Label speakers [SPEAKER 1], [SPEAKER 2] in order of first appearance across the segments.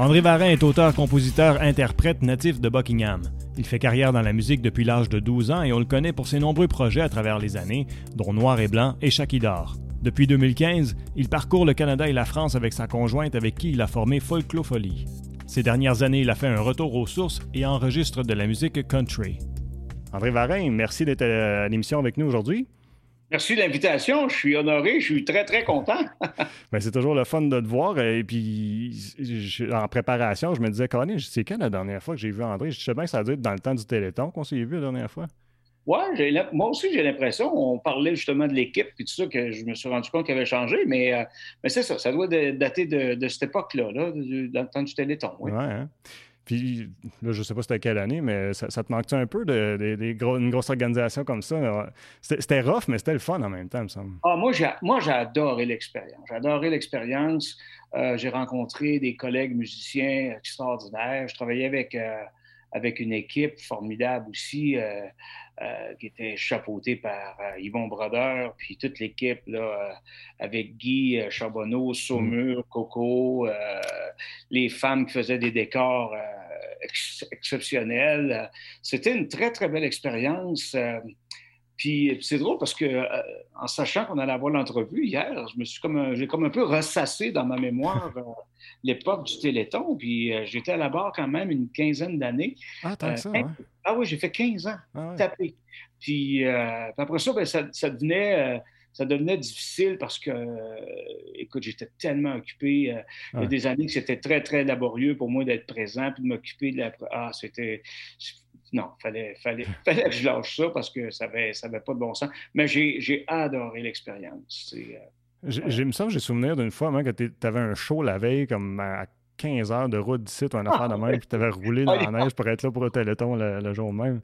[SPEAKER 1] André Varin est auteur, compositeur, interprète natif de Buckingham. Il fait carrière dans la musique depuis l'âge de 12 ans et on le connaît pour ses nombreux projets à travers les années, dont Noir et Blanc et Chakidor. Depuis 2015, il parcourt le Canada et la France avec sa conjointe avec qui il a formé Folklofolie. Ces dernières années, il a fait un retour aux sources et enregistre de la musique country. André Varin, merci d'être à l'émission avec nous aujourd'hui.
[SPEAKER 2] Merci de l'invitation. Je suis honoré. Je suis très, très content.
[SPEAKER 1] Ben, c'est toujours le fun de te voir. Et puis, en préparation, je me disais, Colin, c'est quand la dernière fois que j'ai vu André? Je sais bien que ça a dû être dans le temps du Téléthon qu'on s'est vu la dernière fois.
[SPEAKER 2] Oui, moi aussi, j'ai l'impression. On parlait justement de l'équipe et tout ça, que je me suis rendu compte qu'elle avait changé. Mais, euh, mais c'est ça. Ça doit dater de, cette époque-là, là, dans le temps du Téléthon. Oui.
[SPEAKER 1] Ouais, hein. Puis là, je sais pas c'était quelle année, mais ça, te manque-tu un peu de, une grosse organisation comme ça? C'était rough, mais c'était le fun en même temps, il me semble.
[SPEAKER 2] Ah, moi, j'ai adoré l'expérience. J'ai adoré l'expérience. Euh, j'ai rencontré des collègues musiciens extraordinaires. Je travaillais avec, euh, avec une équipe formidable aussi. Euh, qui était chapeauté par Yvon Brodeur, puis toute l'équipe avec Guy Charbonneau, Saumur, mm. Coco, les femmes qui faisaient des décors exceptionnels. C'était une très, très belle expérience. Puis c'est drôle parce que en sachant qu'on allait avoir l'entrevue hier, je me suis comme j'ai comme un peu ressassé dans ma mémoire l'époque du Téléthon. Puis j'étais à la barre quand même une quinzaine d'années.
[SPEAKER 1] Ah, tant ça,
[SPEAKER 2] ah oui, j'ai fait 15 ans, ah tapé. Puis, euh, après ça, ben, ça, ça, devenait, euh, ça devenait difficile parce que, euh, écoute, j'étais tellement occupé. Il y a des années que c'était très, très laborieux pour moi d'être présent puis de m'occuper de la. Ah, c'était. Non, il fallait, fallait, fallait que je lâche ça parce que ça n'avait ça avait pas de bon sens. Mais j'ai adoré l'expérience.
[SPEAKER 1] J'ai me semble, j'ai souvenir d'une fois même, que tu avais un show la veille comme à 15 heures de route d'ici, ou un affaire de même, puis tu avais roulé dans la neige pour être là pour le téléthon le, jour même.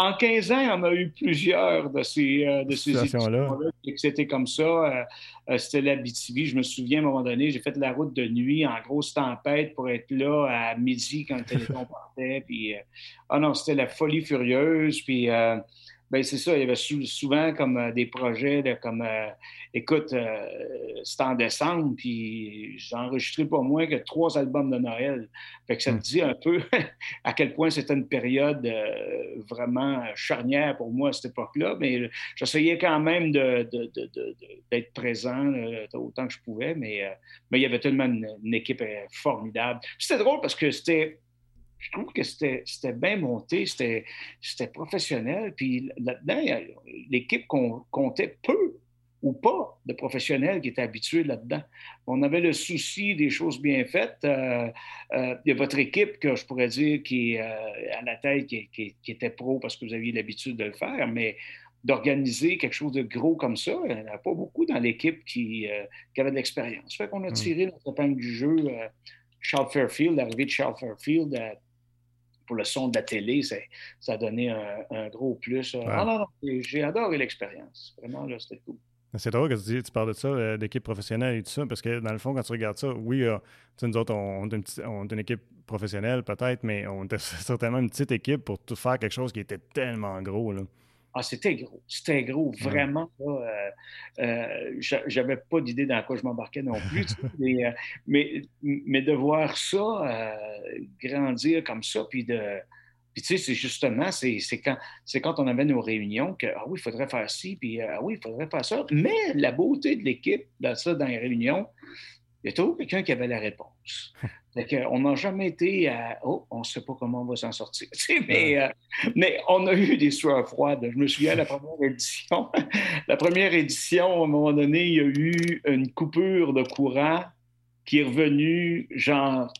[SPEAKER 2] En 15 ans, on a eu plusieurs de ces, euh, de ces situations-là. C'était comme ça. Euh, euh, c'était la BTV. Je me souviens, à un moment donné, j'ai fait la route de nuit en grosse tempête pour être là à midi quand le téléphone partait. Puis, ah non, c'était la folie furieuse. Puis, ben c'est ça, il y avait souvent comme euh, des projets de comme euh, écoute, euh, c'est en décembre, puis j'ai enregistré pas moins que trois albums de Noël. Fait que ça me hmm. dit un peu à quel point c'était une période vraiment charnière pour moi à cette époque-là. Mais j'essayais quand même d'être de, de, présent autant que je pouvais, mais, mais il y avait tellement une équipe formidable. C'était drôle parce que c'était je trouve que c'était bien monté, c'était professionnel. Puis là-dedans, l'équipe comptait peu ou pas de professionnels qui étaient habitués là-dedans. On avait le souci des choses bien faites. Euh, euh, il y a votre équipe, que je pourrais dire, qui est euh, à la tête, qui, était pro parce que vous aviez l'habitude de le faire, mais d'organiser quelque chose de gros comme ça, il n'y en a pas beaucoup dans l'équipe qui, qui avait de l'expérience. Fait qu'on a mmh. tiré notre épingle du jeu. Charles Fairfield, l'arrivée de Charles Fairfield pour le son de la télé, ça a donné un, gros plus. Ah non, non, j'ai adoré l'expérience. Vraiment, là, c'était cool.
[SPEAKER 1] C'est drôle que tu, dis, tu parles de ça, euh, d'équipe professionnelle et tout ça, parce que dans le fond, quand tu regardes ça, oui, euh, nous autres, on, on, est une équipe professionnelle peut-être, mais on était certainement une petite équipe pour tout faire quelque chose qui était tellement gros. Là.
[SPEAKER 2] Ah, c'était gros. C'était gros, vraiment. Euh, euh, j'avais pas d'idée dans quoi je m'embarquais non plus. Euh, mais, mais, de voir ça grandir comme ça, puis de. Puis tu sais, c'est justement, c'est quand, quand on avait nos réunions que, ah oui, il faudrait faire ci, puis ah oui, il faudrait faire ça. Mais la beauté de l'équipe, dans ça, dans les réunions, il y a toujours quelqu'un qui avait la réponse. on n'a jamais été à Oh, on ne sait pas comment on va s'en sortir. mais, euh, mais on a eu des soirs froides. Je me souviens de la première édition. la première édition, à un moment donné, il y a eu une coupure de courant qui est revenue genre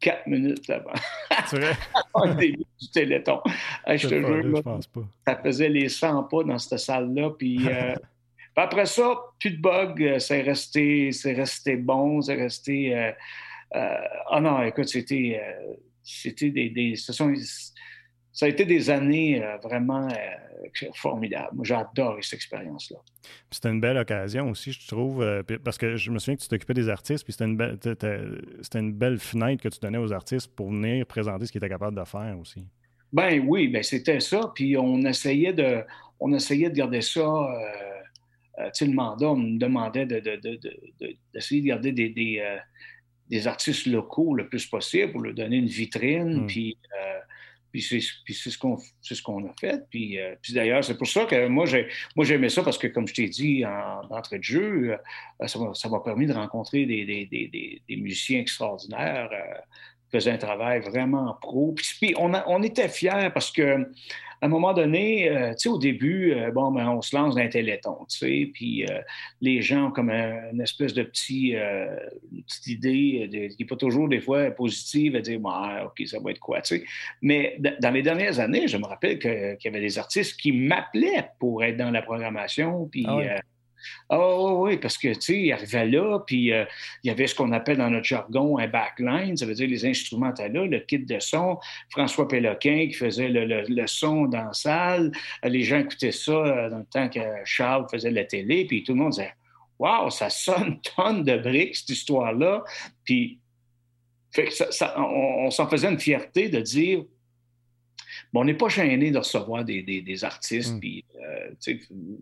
[SPEAKER 2] quatre minutes avant. C'est vrai? Au début du téléthon. je te jure, ça faisait les 100 pas dans cette salle-là. Puis. Euh, après ça, plus de bugs, euh, c'est resté, c'est resté bon, c'est resté. Euh, ah non, écoute, c'était, c'était des, ça a été des années vraiment formidables. Moi, j'ai adoré cette expérience-là.
[SPEAKER 1] C'était une belle occasion aussi, je trouve, parce que je me souviens que tu t'occupais des artistes, puis c'était une, belle, c'était une belle fenêtre que tu donnais aux artistes pour venir présenter ce qu'ils étaient capables de faire aussi.
[SPEAKER 2] Ben oui, ben c'était ça. Puis on essayait de, on essayait de garder ça. Euh, le mandat, on me demandait d'essayer de, garder des, des, des artistes locaux le plus possible pour leur donner une vitrine. Hmm. Puis, euh, puis c'est ce qu'on ce qu'on a fait. Puis, euh, puis d'ailleurs, c'est pour ça que moi, j'aimais ça parce que, comme je t'ai dit en, entrée de jeu, euh, ça m'a permis de rencontrer des, des, des, des musiciens extraordinaires qui faisaient un travail vraiment pro. Puis, on, on était fiers parce que à un moment donné, euh, tu sais, au début, euh, bon, ben, on se lance dans un téléthon, tu sais, puis euh, les gens ont comme une espèce de petit, petite idée qui n'est pas toujours des fois positive à dire, ouais, OK, ça va être quoi, tu sais. Mais dans les dernières années, je me rappelle qu'il y avait des artistes qui m'appelaient pour être dans la programmation, puis. Ah ah oui, parce que, tu sais, il arrivait là, puis euh, il y avait ce qu'on appelle dans notre jargon un backline, ça veut dire les instruments là, le kit de son. François Péloquin qui faisait le, son dans la salle. Les gens écoutaient ça euh, dans le temps que Charles faisait la télé, puis tout le monde disait Waouh, ça sonne tonne de briques, cette histoire-là. Puis, on s'en faisait une fierté de dire on n'est pas gêné de recevoir des, des, artistes. Mm. Puis, euh,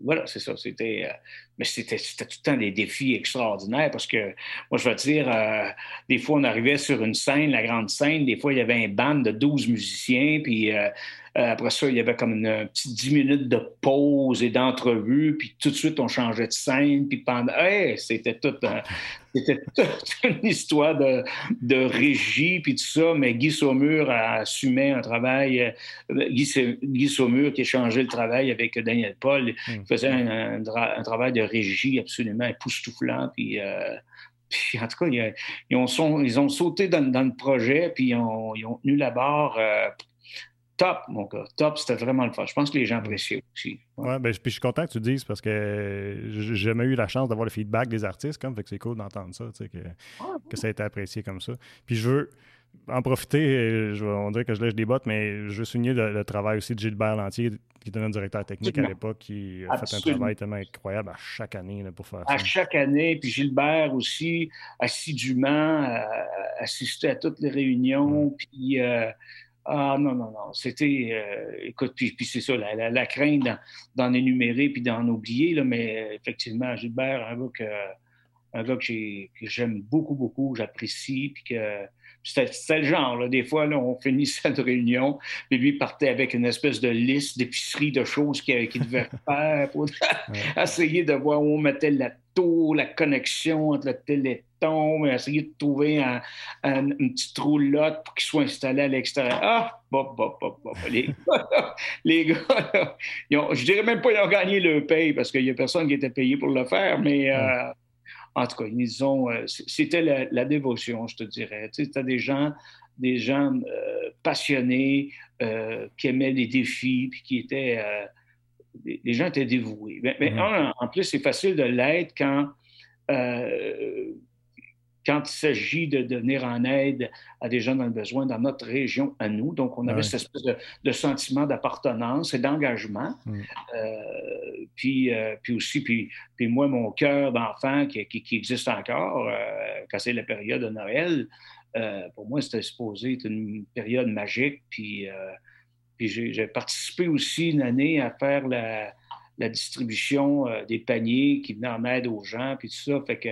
[SPEAKER 2] voilà, c'est ça. C'était, euh, mais c'était, tout le temps des défis extraordinaires parce que, moi, je veux dire, euh, des fois, on arrivait sur une scène, la grande scène, des fois, il y avait un band de 12 musiciens, puis euh, après ça, il y avait comme une, petite 10 minutes de pause et d'entrevue, puis tout de suite, on changeait de scène, puis pendant... c'était tout... c'était toute une histoire de, de, régie, puis tout ça, mais Guy Saumur a assumé un travail... Euh, Guy, Guy Saumur qui a changé le travail avec Daniel Paul, hmm. faisait un, travail de régie absolument époustouflant, puis... Euh, puis en tout cas, ils, ont, ils ont sauté dans, le projet, puis ils ont, ils ont tenu la barre top, mon gars. Top, c'était vraiment le fun. Je pense que les gens appréciaient aussi.
[SPEAKER 1] Oui, ben, puis je suis content que tu dises parce que j'ai jamais eu la chance d'avoir le feedback des artistes, comme, fait que c'est cool d'entendre ça, tu sais, que, que, ça a été apprécié comme ça. Puis je veux en profiter, je, on dirait que je lèche des bottes, mais je veux souligner le, travail aussi de Gilbert Lantier, qui était notre directeur technique à l'époque, qui a fait un travail tellement incroyable à chaque année pour faire
[SPEAKER 2] ça. À chaque année, puis Gilbert aussi, assidûment, euh, assistait à toutes les réunions, mm. puis... Euh, ah non, non, non. C'était, euh, écoute, puis, c'est ça, la, crainte d'en énumérer puis d'en oublier, là, mais effectivement, Gilbert, un gars que, un gars que, j'aime beaucoup, beaucoup, j'apprécie, puis que c'était le genre, là, des fois, là, on finit cette réunion, puis lui partait avec une espèce de liste d'épicerie de choses qu'il devait faire pour essayer de voir où on mettait la taux, la connexion entre le téléthon, essayer de trouver un, une petite roulotte pour qu'il soit installé à l'extérieur. Ah, bop, bop, bop, bop. Les, les gars, ils ont, je dirais même pas qu'ils ont gagné le paye parce qu'il n'y a personne qui était payé pour le faire, mais... Euh, en tout cas, ils ont, euh, c'était la, dévotion, je te dirais. Tu sais, as des gens, des gens euh, passionnés euh, qui aimaient les défis, puis qui étaient, les gens étaient dévoués. Mais, mm-hmm. en, plus, c'est facile de l'être quand quand il s'agit de, venir en aide à des gens dans le besoin dans notre région à nous. Donc, on avait cette espèce de, sentiment d'appartenance et d'engagement. Mm. Euh, puis, euh, puis aussi, puis, puis moi, mon cœur d'enfant qui, qui, existe encore, euh, quand c'est la période de Noël, pour moi, c'était supposé être une période magique. Puis, puis j'ai participé aussi une année à faire la, la distribution des paniers qui venaient en aide aux gens, puis tout ça. Fait que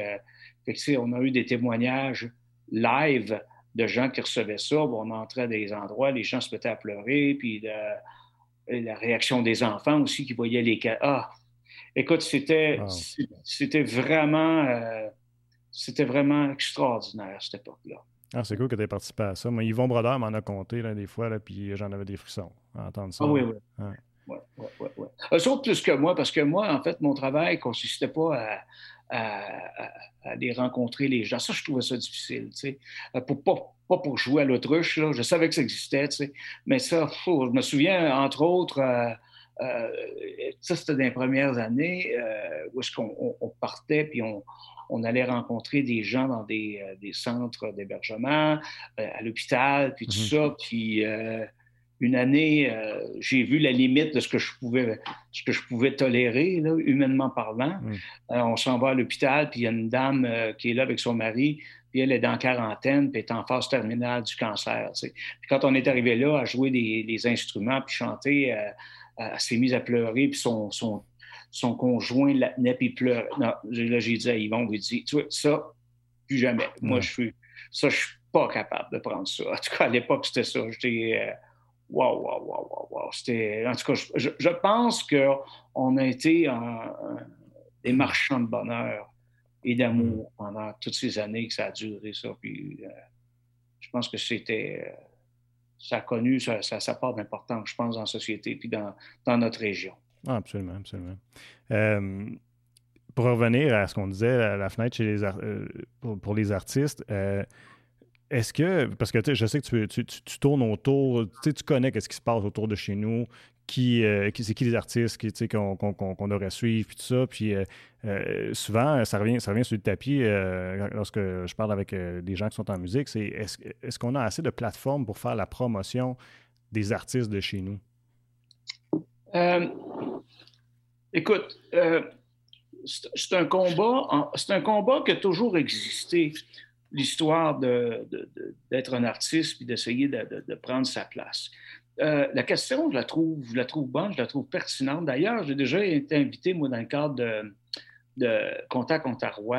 [SPEAKER 2] on a eu des témoignages live de gens qui recevaient ça. on entrait à des endroits, les gens se mettaient à pleurer, puis la réaction des enfants aussi qui voyaient les cas. Ah, écoute, c'était, c'était vraiment, euh, c'était vraiment extraordinaire cette époque-là.
[SPEAKER 1] Ah, c'est cool que tu aies participé à ça. Moi, Yvon Brodeur m'en a compté là, des fois, là, puis j'en avais des frissons à entendre ça.
[SPEAKER 2] Ah oui, oui. Ouais. Ouais, ouais, ouais, Eux autres plus que moi, parce que moi, en fait, mon travail ne consistait pas à, à, aller rencontrer les gens. Ça, je trouvais ça difficile, tu sais. Euh, pour, pas, pas pour jouer à l'autruche, je savais que ça existait, tu sais. Mais ça, je me souviens, entre autres, euh, euh, ça, c'était dans les premières années où est-ce qu'on partait, puis on, on, allait rencontrer des gens dans des, des centres d'hébergement, à l'hôpital, puis tout mm-hmm. ça, puis une année, euh, j'ai vu la limite de ce que je pouvais, ce que je pouvais tolérer, humainement parlant. Mm. Euh, on s'en va à l'hôpital, puis il y a une dame euh, qui est là avec son mari, puis elle est dans quarantaine, puis est en phase terminale du cancer. Puis quand on est arrivé là à jouer des, instruments, puis chanter, elle s'est mise à pleurer, puis son, son, son conjoint la tenait, puis pleurait. Non, là, j'ai dit à Yvon, il dit, tu vois, ça, plus jamais. Moi, je suis Ça, je suis pas capable de prendre ça. En tout cas, à l'époque, c'était ça. J'étais. Waouh, waouh, waouh, waouh, wow. C'était. En tout cas, je, pense qu'on a été des marchands de bonheur et d'amour pendant toutes ces années que ça a duré, ça. Puis, je pense que c'était ça a connu sa, part d'importance, je pense, dans la société puis dans, notre région.
[SPEAKER 1] Ah, absolument, absolument. Euh, pour revenir à ce qu'on disait, à la fenêtre chez les euh, pour, les artistes, euh, est-ce que, parce que je sais que tu, tu, tournes autour, tu connais ce qui se passe autour de chez nous, qui, qui c'est qui les artistes qu'on qu'on devrait suivre, puis tout ça. Puis euh, souvent, ça revient, ça revient sur le tapis euh, lorsque je parle avec euh, des gens qui sont en musique, c'est est-ce qu'on a assez de plateformes pour faire la promotion des artistes de chez nous?
[SPEAKER 2] écoute, c'est un combat, c'est un combat qui a toujours existé, l'histoire d'être un artiste puis d'essayer de, prendre sa place. la question, je la trouve, je la trouve bonne, je la trouve pertinente. D'ailleurs, j'ai déjà été invité, moi, dans le cadre de, de Contact Ontario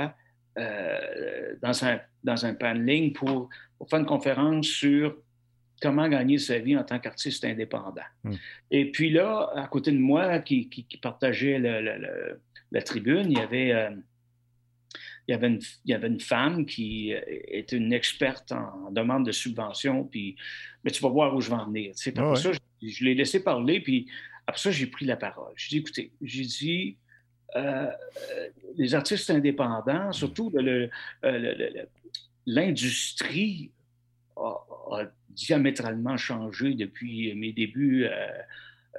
[SPEAKER 2] euh, dans, un, dans un paneling pour, pour, faire une conférence sur comment gagner sa vie en tant qu'artiste indépendant. Hmm. Et puis là, à côté de moi, qui, qui, partageait le, la tribune, il y avait... Euh, il y, avait une, il y avait une femme qui est une experte en, demande de subvention, puis mais tu vas voir où je vais en venir. après ça, je, je l'ai laissé parler, puis après ça, j'ai pris la parole. J'ai dit, écoutez, j'ai dit, euh, les artistes indépendants, surtout euh, l'industrie a, diamétralement changé depuis mes débuts, euh,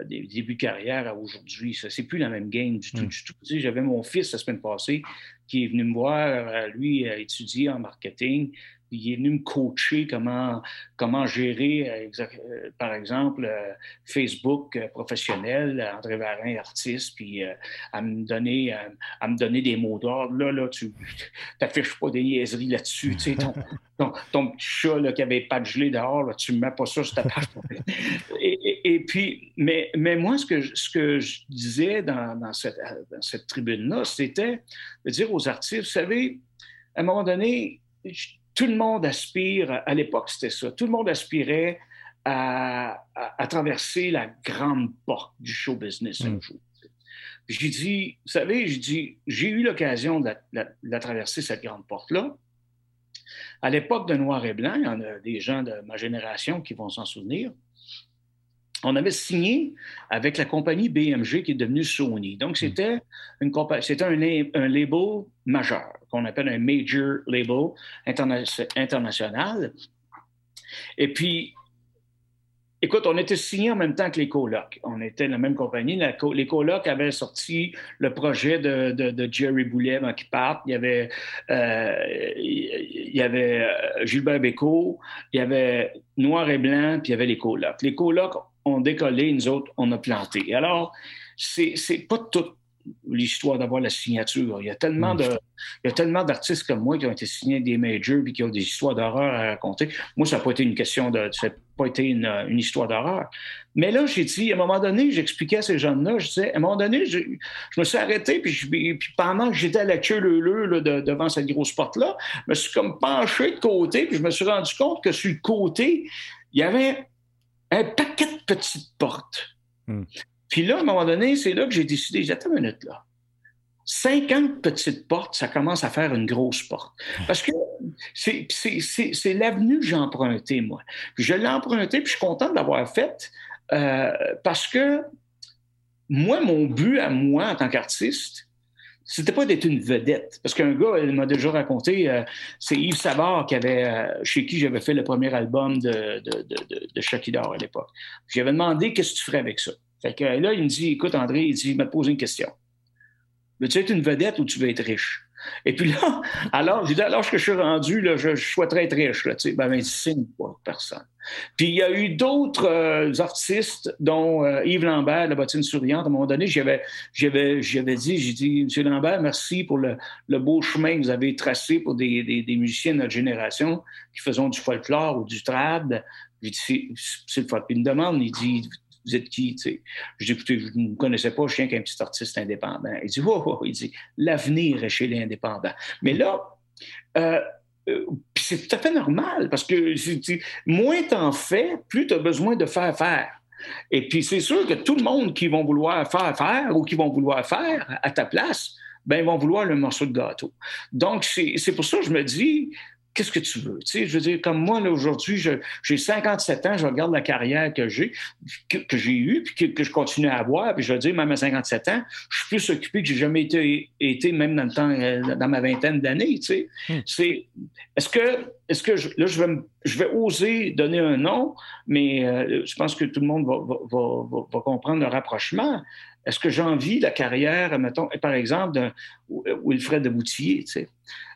[SPEAKER 2] des débuts de carrière à aujourd'hui. Ça, c'est plus la même game du tout. Du tout. j'avais mon fils la semaine passée qui est venu me voir, lui, à étudier en marketing il est venu me coacher comment, comment gérer, euh, euh, par exemple, euh, Facebook professionnel, André Varin, artiste, puis à, me donner, à me donner des mots d'ordre. Là, là, tu n'affiches pas des niaiseries là-dessus. Tu sais, ton, ton, petit chat là, qui avait pas de gelée dehors, tu ne mets pas ça sur ta page. et, et, puis, mais, mais moi, ce que, ce que je disais dans, dans cette, dans cette tribune-là, c'était de dire aux artistes, vous savez, à un moment donné, tout le monde aspire, à l'époque c'était ça, tout le monde aspirait à, traverser la grande porte du show business un mm. jour. J'ai dit, vous savez, j'ai dit, j'ai eu l'occasion de, la traverser, cette grande porte-là. À l'époque de Noir et Blanc, il y en a des gens de ma génération qui vont s'en souvenir on avait signé avec la compagnie BMG qui est devenue Sony. Donc, hmm. c'était, une c'était un, un, label majeur, qu'on appelle un major label international. Et puis, écoute, on était signé en même temps que les colocs. On était la même compagnie. les colocs avaient sorti le projet de, Jerry Boulet qui part. Il y avait, euh, il y avait euh, Gilbert Bécaud, il y avait Noir et Blanc, puis il y avait les colocs. Les colocs ont décollé, nous autres, on a planté. Alors, c'est pas toute l'histoire d'avoir la signature. Il y a tellement mm. de, il y a tellement d'artistes comme moi qui ont été signés des majors et qui ont des histoires d'horreur à raconter. Moi, ça n'a pas été une question de, ça n'a pas été une, une histoire d'horreur. Mais là, j'ai dit, à un moment donné, j'expliquais à ces jeunes-là, je disais, à un moment donné, je, me suis arrêté, puis, puis pendant que j'étais à la queue leu, devant cette grosse porte-là, je me suis comme penché de côté, puis je me suis rendu compte que sur le côté, il y avait un paquet de petites portes. Hmm. Puis là, à un moment donné, c'est là que j'ai décidé, j'ai une minute là. 50 petites portes, ça commence à faire une grosse porte. Parce que c'est l'avenue que j'ai empruntée, moi. Puis je l'ai empruntée, puis je suis content de l'avoir faite euh, parce que moi, mon but à moi en tant qu'artiste, c'était pas d'être une vedette. Parce qu'un gars, il m'a déjà raconté, euh, c'est Yves Savard euh, chez qui j'avais fait le premier album de, de, de, de à l'époque. J'avais demandé qu'est-ce que tu ferais avec ça. Fait que là, il me dit, écoute, André, il dit, il m'a posé une question. Veux-tu être une vedette ou tu veux être riche? Et puis là, alors, je dis, alors que je suis rendu, là, je, souhaiterais être riche. Là, tu sais, ben, ben signe pas personne. Puis il y a eu d'autres euh, artistes, dont euh, Yves Lambert, la bottine souriante. À un moment donné, j'avais, j'avais, j'avais dit, j'ai dit, Monsieur Lambert, merci pour le, beau chemin que vous avez tracé pour des, des, des, musiciens de notre génération qui faisons du folklore ou du trad. J'ai dit, c'est le Puis il me demande, il dit, vous êtes qui? Je dis, écoutez, je ne connaissais pas, je suis qu'un petit artiste indépendant. Il dit, il dit, l'avenir est chez les indépendants. Mais là, euh, euh, c'est tout à fait normal parce que moins tu en fais, plus tu as besoin de faire faire. Et puis c'est sûr que tout le monde qui vont vouloir faire faire ou qui vont vouloir faire à ta place, ben ils vont vouloir le morceau de gâteau. Donc c'est pour ça que je me dis, qu'est-ce que tu veux? Tu sais, je veux dire, comme moi, aujourd'hui, j'ai 57 ans, je regarde la carrière que j'ai, que, j'ai eue, puis que, je continue à avoir, puis je veux dire, même à 57 ans, je suis plus occupé que j'ai jamais été, été, même dans le temps, euh, dans ma vingtaine d'années, tu sais. Hmm. C'est, est-ce que, est-ce que, je, là, je vais, je vais oser donner un nom, mais euh, je pense que tout le monde va, va, va, comprendre le rapprochement. Est-ce que j'ai envie la carrière, mettons, par exemple, de Wilfred de Boutier, tu sais?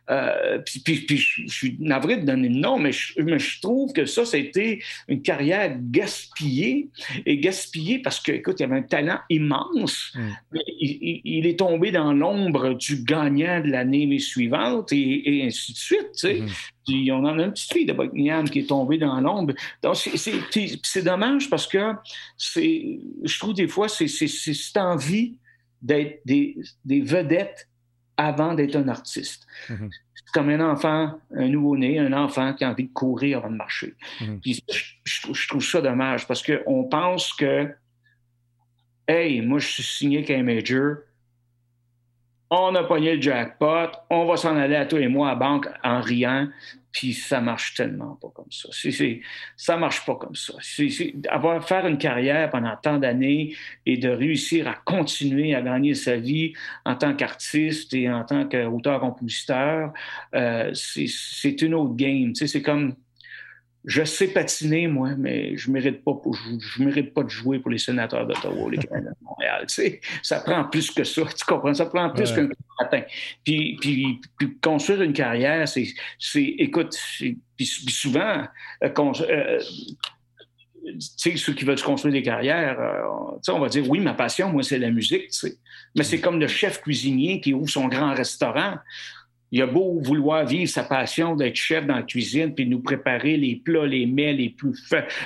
[SPEAKER 2] Euh, puis, je suis navré de donner le nom, mais je, trouve que ça, ça a été une carrière gaspillée. Et gaspillée parce que, écoute, il y avait un talent immense, mm. mais il, est tombé dans l'ombre du gagnant de l'année suivante et, ainsi de suite. Tu sais. Mm-hmm. on en a une petite fille de Buckingham qui est tombée dans l'ombre. Donc, c'est dommage parce que je trouve des fois, c'est cette envie d'être des, des vedettes avant d'être un artiste. Mhm. C'est comme un enfant, un nouveau-né, un enfant qui a envie de courir avant de marcher. Mhm. je, trouve ça dommage parce qu'on pense que, hey, moi, je suis signé qu'un major, on a pogné le jackpot, on va s'en aller à tous les mois à la banque en riant, puis ça marche tellement pas comme ça. C'est, ça marche pas comme ça. avoir faire une carrière pendant tant d'années et de réussir à continuer à gagner sa vie en tant qu'artiste et en tant qu'auteur-compositeur, euh, c'est, une autre game. c'est comme je sais patiner, moi, mais je mérite pas je, mérite pas de jouer pour les sénateurs d'Ottawa, les Canadiens de Montréal. Tu sais, ça prend plus que ça. Tu comprends? Ça prend plus qu'un matin. Puis, puis, puis, construire une carrière, c'est, écoute, puis, souvent, euh, euh, tu sais, ceux qui veulent se construire des carrières, euh, on va dire, oui, ma passion, moi, c'est la musique, tu sais. Mais c'est comme le chef cuisinier qui ouvre son grand restaurant il a beau vouloir vivre sa passion d'être chef dans la cuisine puis nous préparer les plats, les mets les plus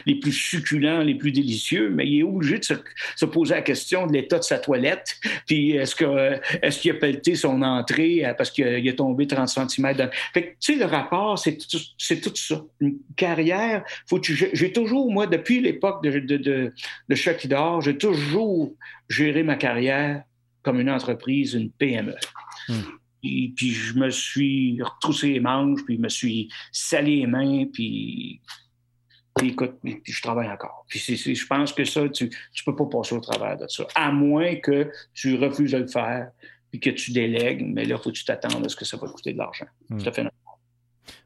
[SPEAKER 2] les plus succulents, les plus délicieux, mais il est obligé de se, poser la question de l'état de sa toilette. Puis est-ce que est-ce qu'il a pelleté son entrée euh, parce qu'il a, tombé 30 cm. Fait tu sais, le rapport, c'est tout, c'est tout ça. Une carrière, faut j'ai toujours, moi, depuis l'époque de, de, de, de j'ai toujours géré ma carrière comme une entreprise, une PME. Puis, je me suis retroussé les manches, puis je me suis salé les mains, puis, écoute, puis je travaille encore. Puis je pense que ça, tu ne peux pas passer au travers de ça, à moins que tu refuses de le faire, puis que tu délègues, mais là, il faut que tu t'attendes à ce que ça va coûter de l'argent. Hmm. Tout à fait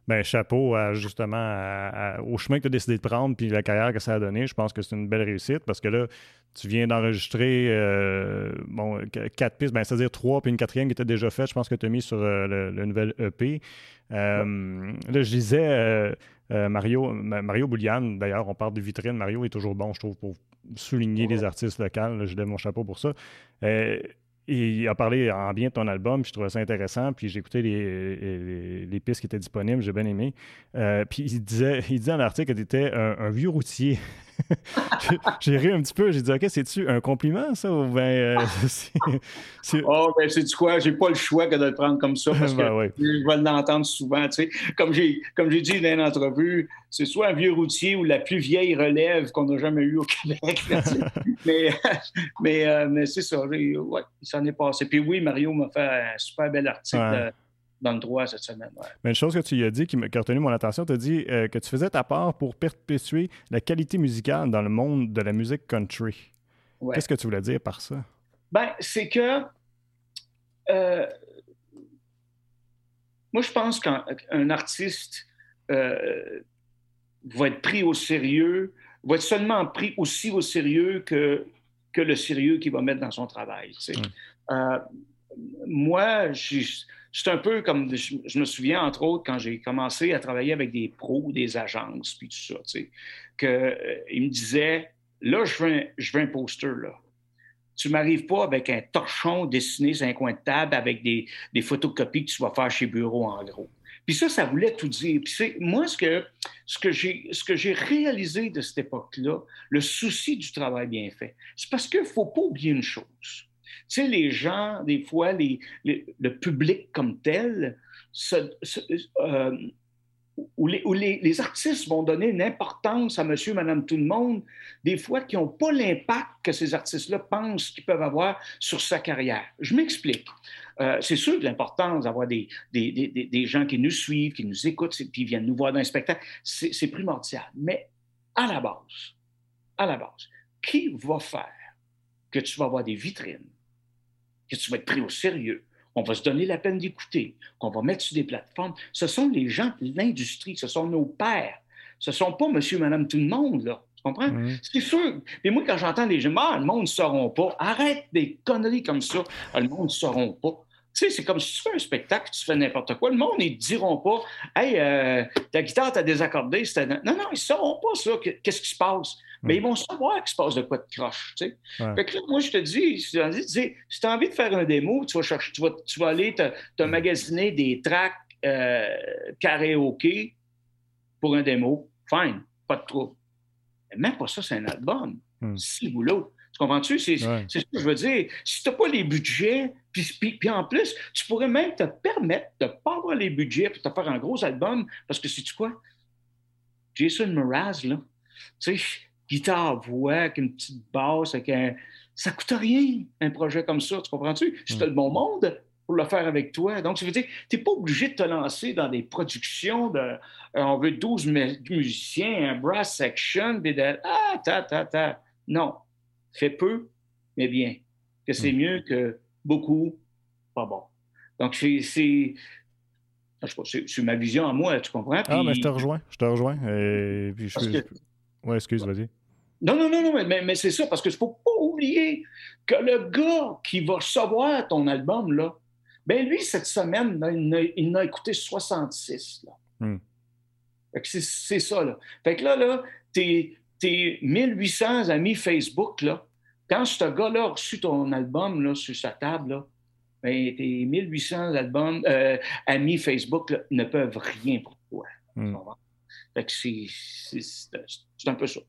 [SPEAKER 1] ben, chapeau justement au chemin que tu as décidé de prendre puis la carrière que ça a donné. Je pense que c'est une belle réussite parce que là, tu viens d'enregistrer euh, bon, quatre pistes, ben, c'est-à-dire trois puis une quatrième qui était déjà faite. Je pense que tu as mis sur euh, le, nouvel EP. Euh, là, je disais Mario, Mario Boulian, d'ailleurs, on parle de vitrine. Mario est toujours bon, je trouve, pour souligner les artistes locaux. je lève mon chapeau pour ça. Et il a parlé en bien de ton album, puis je trouvais ça intéressant, puis j'ai écouté les, les, pistes qui étaient disponibles, j'ai bien aimé. Euh, puis il disait, il disait dans l'article que tu étais un, vieux routier. j'ai ri un petit peu, j'ai dit, OK, c'est-tu un compliment, ça? Ou ben, euh,
[SPEAKER 2] oh, ben, c'est du quoi? J'ai pas le choix que de le prendre comme ça, parce ben que je vais l'entendre souvent, tu sais. Comme j'ai, comme j'ai dit dans une entrevue, c'est soit un vieux routier ou la plus vieille relève qu'on n'a jamais eue au Québec. mais mais, euh, mais c'est ça, ouais, ça en est passé. Puis oui, Mario m'a fait un super bel article. Euh, dans le droit cette semaine.
[SPEAKER 1] Mais une chose que tu as dit qui, a retenu mon attention, tu as dit euh, que tu faisais ta part pour perpétuer la qualité musicale dans le monde de la musique country. Qu'est-ce que tu voulais dire par ça?
[SPEAKER 2] Ben, c'est que moi, je pense qu'un artiste va être pris au sérieux, va être seulement pris aussi au sérieux que, que le sérieux qu'il va mettre dans son travail. Euh, moi, c'est un peu comme, je, me souviens entre autres quand j'ai commencé à travailler avec des pros, des agences, puis tout ça, tu qu'ils euh, me disaient, là, je veux un, je poster, là. Tu m'arrives pas avec un torchon dessiné sur un coin de table avec des, des photocopies que tu vas faire chez Bureau en gros. Puis ça, ça voulait tout dire. Puis moi, ce que, ce que j'ai réalisé de cette époque-là, le souci du travail bien fait, c'est parce qu'il ne faut pas oublier une chose. Tu sais, les gens, des fois, le public comme tel, euh, où, les, artistes vont donner une importance à monsieur, madame, tout le monde, des fois qui n'ont pas l'impact que ces artistes-là pensent qu'ils peuvent avoir sur sa carrière. Je m'explique. Euh, c'est sûr que l'importance d'avoir des, des, gens qui nous suivent, qui nous écoutent, qui viennent nous voir dans un spectacle, c'est primordial. Mais à la base, à la base, qui va faire que tu vas avoir des vitrines, que tu vas être pris au sérieux, on va se donner la peine d'écouter, qu'on va mettre sur des plateformes. Ce sont les gens de l'industrie, ce sont nos pères. Ce ne sont pas monsieur, madame, tout le monde, là. Tu comprends? C'est sûr. Et moi, quand j'entends les gens, ah, le monde ne sauront pas. Arrête des conneries comme ça. Ah, le monde ne sauront pas. Tu sais, c'est comme si tu fais un spectacle, tu fais n'importe quoi. Le monde, ils ne diront pas Hey, euh, ta guitare t'a désaccordé. Non, non, ils ne sauront pas ça. Qu'est-ce qui se passe? Mais ils vont savoir qu'il se passe de quoi de croche. Tu sais. Fait que là, moi, je te dis, si tu as envie de faire un démo, tu vas, chercher, tu vas, tu vas aller te, magasiner des tracks euh, karaoké pour un démo. Fine, pas de trouble. Mais même pas ça, c'est un album. Hmm. Si boulot. Tu comprends-tu? C'est ce que je veux dire. Si tu n'as pas les budgets, puis, puis, en plus, tu pourrais même te permettre de ne pas avoir les budgets pour te faire un gros album, parce que sais-tu quoi? Jason Mraz, là, tu sais, guitare, voix, avec une petite basse, avec un... ça coûte rien, un projet comme ça, tu comprends-tu? Si tu as le bon monde pour le faire avec toi. Donc, ça veut dire tu n'es pas obligé de te lancer dans des productions de... Euh, on veut 12 musiciens, un brass section, puis de... Ah, ta, ta, ta. Non. Fais peu, mais bien. Que c'est mieux que beaucoup, pas bon. Donc, c'est... C'est ma vision à moi, tu comprends?
[SPEAKER 1] Ah, mais je te rejoins, je te rejoins. Et puis je... Excuse, vas-y.
[SPEAKER 2] Non, non, non, non, mais, mais c'est ça, parce que ne faut pas oublier que le gars qui va recevoir ton album, là, ben lui, cette semaine, il n'a écouté 66. Là. Hmm. C'est ça, là. Fait que là, là, tes, 1800 amis Facebook, là, quand ce gars-là a reçu ton album là, sur sa table, là, ben, tes 1800 albums, euh, amis Facebook ne peuvent rien pour toi. Hmm. Fait que c'est un peu ça.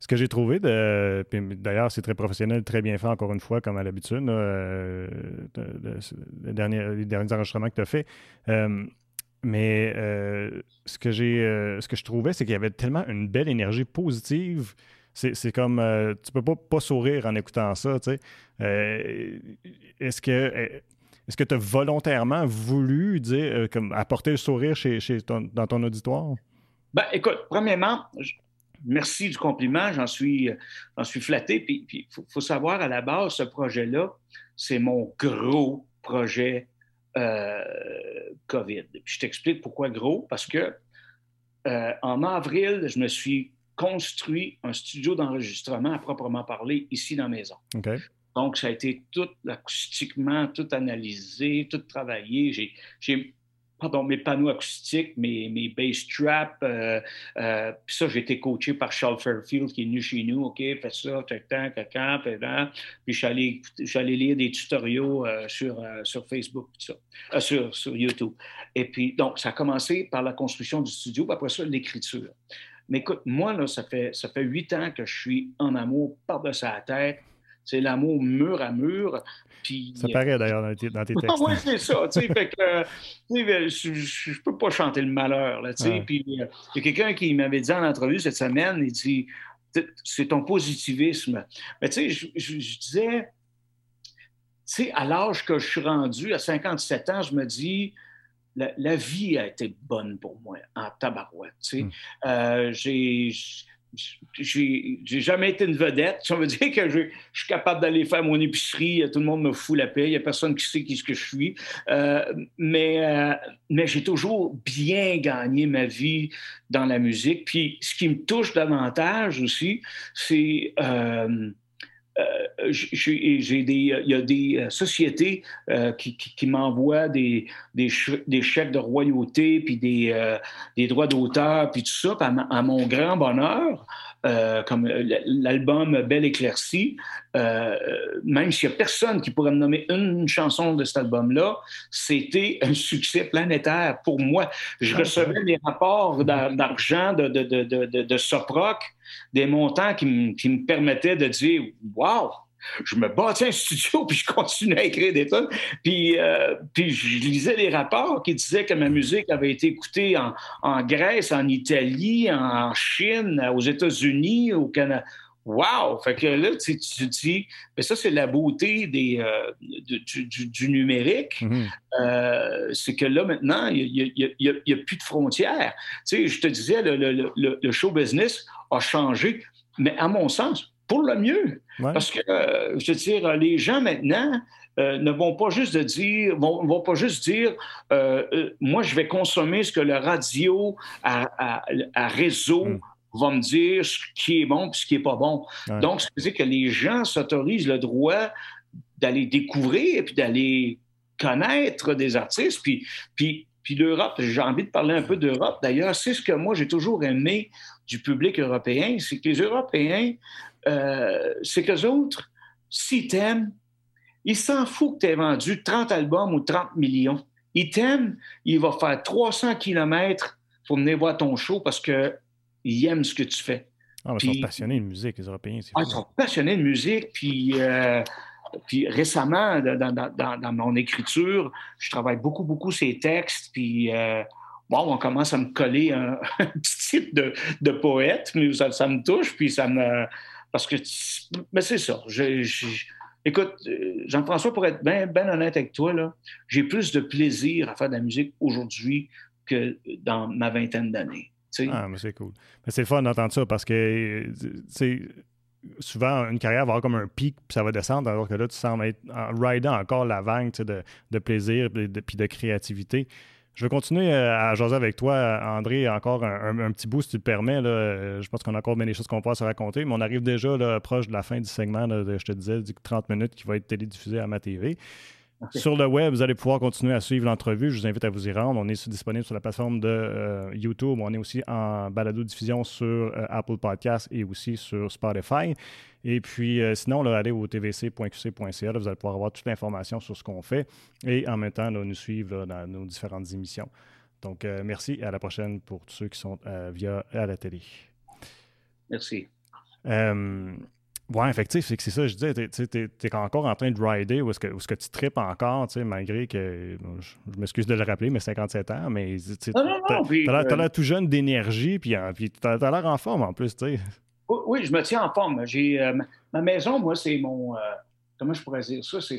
[SPEAKER 1] Ce que j'ai trouvé, de, d'ailleurs, c'est très professionnel, très bien fait, encore une fois, comme à l'habitude, euh, les, derniers, enregistrements que tu as fait. Euh, mais euh, ce, que j'ai, ce que je trouvais, c'est qu'il y avait tellement une belle énergie positive. C'est, comme, tu peux pas, pas sourire en écoutant ça, tu sais. est-ce que... Est-ce que tu as volontairement voulu dire, comme, apporter le sourire chez, chez dans ton auditoire?
[SPEAKER 2] Ben, écoute, premièrement, merci du compliment, j'en suis, suis flatté. Puis il faut, savoir, à la base, ce projet-là, c'est mon gros projet euh, COVID. je t'explique pourquoi gros, parce que euh, en avril, je me suis construit un studio d'enregistrement à proprement parler ici dans la maison. Donc, ça a été tout acoustiquement, tout analysé, tout travaillé. J'ai pardon, mes panneaux acoustiques, mes, mes bass traps. Euh, euh, puis ça, j'ai été coaché par Charles Fairfield qui est venu chez nous. OK, fais ça, tac, tac, tac, Puis allé lire des tutoriaux euh, sur, sur Facebook, sur, sur YouTube. Et puis, donc, ça a commencé par la construction du studio, puis après ça, l'écriture. Mais écoute, moi, là, ça fait, ça fait huit ans que je suis en amour par-dessus la tête. C'est l'amour mur à mur
[SPEAKER 1] ça paraît d'ailleurs dans, tes textes.
[SPEAKER 2] oui, c'est ça. fait que, je ne peux pas chanter le malheur. Là, Puis il y a quelqu'un qui m'avait dit en entrevue cette semaine, il dit c'est ton positivisme. Mais tu sais, je, disais, tu sais, à l'âge que je suis rendu, à 57 ans, je me dis, la, vie a été bonne pour moi, en tabarouette. Tu sais. Hmm. Euh, j'ai j'ai jamais été une vedette. Ça veut dire que je, suis capable d'aller faire mon épicerie, tout le monde me fout la paix, il n'y a personne qui sait qui ce que je suis. Euh, mais euh, mais j'ai toujours bien gagné ma vie dans la musique. Puis ce qui me touche davantage aussi, c'est euh, euh, j'ai des, il y a des euh, sociétés euh, qui, m'envoient des, des, des, chèques de royauté, puis des, des droits d'auteur, puis tout ça, à, mon grand bonheur. Comme l'album Belle éclaircie, même s'il n'y a personne qui pourrait me nommer une chanson de cet album-là, c'était un succès planétaire pour moi. Je recevais des rapports d'argent de, de, de, de, de Soproc des montants qui, me permettaient de dire Wow, je me bâtis un studio, puis je continue à écrire des tonnes. Puis, euh, puis je lisais les rapports qui disaient que ma musique avait été écoutée en, en Grèce, en Italie, en Chine, aux États-Unis, au Canada. Wow! Fait que là, tu, te dis, mais ça, c'est la beauté des, euh, du, numérique. Euh, c'est que là, maintenant, il n'y a, plus de frontières. Tu sais, je te disais, le, le, show business a changé, mais à mon sens, pour le mieux. Parce que, euh, je veux dire, les gens maintenant ne vont pas juste dire, vont, vont pas juste dire, moi, je vais consommer ce que le radio à, réseau mm va me dire ce qui est bon et ce qui n'est pas bon. Donc, ça veut dire que les gens s'autorisent le droit d'aller découvrir et puis d'aller connaître des artistes. Puis, puis, puis l'Europe, j'ai envie de parler un peu d'Europe. D'ailleurs, c'est ce que moi, j'ai toujours aimé du public européen, c'est que les Européens, euh, c'est qu'eux autres, s'ils t'aiment, ils s'en foutent que tu aies vendu 30 albums ou 30 millions. Ils t'aiment, il va faire 300 kilomètres pour venir voir ton show parce que ils aiment ce que tu fais.
[SPEAKER 1] Ah, ils sont passionnés de musique, les Européens.
[SPEAKER 2] Ah, ils sont passionnés de musique. Puis, euh, puis récemment, dans, mon écriture, je travaille beaucoup, beaucoup ces textes. Puis, euh, bon, on commence à me coller un, petit type de, poète, mais ça, ça, me touche. Puis ça me. Parce que. Mais c'est ça. écoute, Jean-François, pour être bien ben honnête avec toi, j'ai plus de plaisir à faire de la musique aujourd'hui que dans ma vingtaine d'années.
[SPEAKER 1] Ah, mais c'est cool. Mais c'est fun d'entendre ça parce que, souvent, une carrière va avoir comme un pic, puis ça va descendre, alors que là, tu sembles être en ridant encore la vague de, de, plaisir puis de créativité. Je vais continuer euh, à jaser avec toi, André, encore un, petit bout, si tu le permets. Là. Je pense qu'on a encore bien des choses qu'on peut se raconter, mais on arrive déjà proche de la fin du segment, de, je te disais, du 30 minutes qui va être télédiffusé à ma TV. Sur le web, vous allez pouvoir continuer à suivre l'entrevue. Je vous invite à vous y rendre. On est disponible sur la plateforme de euh, YouTube. On est aussi en balado-diffusion sur euh, Apple Podcasts et aussi sur Spotify. Et puis, euh, sinon, là, allez au tvc.qc.ca. Vous allez pouvoir avoir toute l'information sur ce qu'on fait et en même temps, nous suivre dans nos différentes émissions. Donc, merci et à la prochaine pour tous ceux qui sont via à la télé.
[SPEAKER 2] Merci.
[SPEAKER 1] Oui, effectivement, c'est que c'est ça, je disais, tu es, encore en train de rider ou est-ce que, que, tu tripes encore, malgré que, je, m'excuse de le rappeler, mais 57 ans, mais tu as l'air tout jeune d'énergie, puis, euh, puis tu as, l'air en forme en plus, tu sais.
[SPEAKER 2] Oui, je me tiens en forme. J'ai euh, ma maison, moi, c'est mon, euh, comment je pourrais dire ça, c'est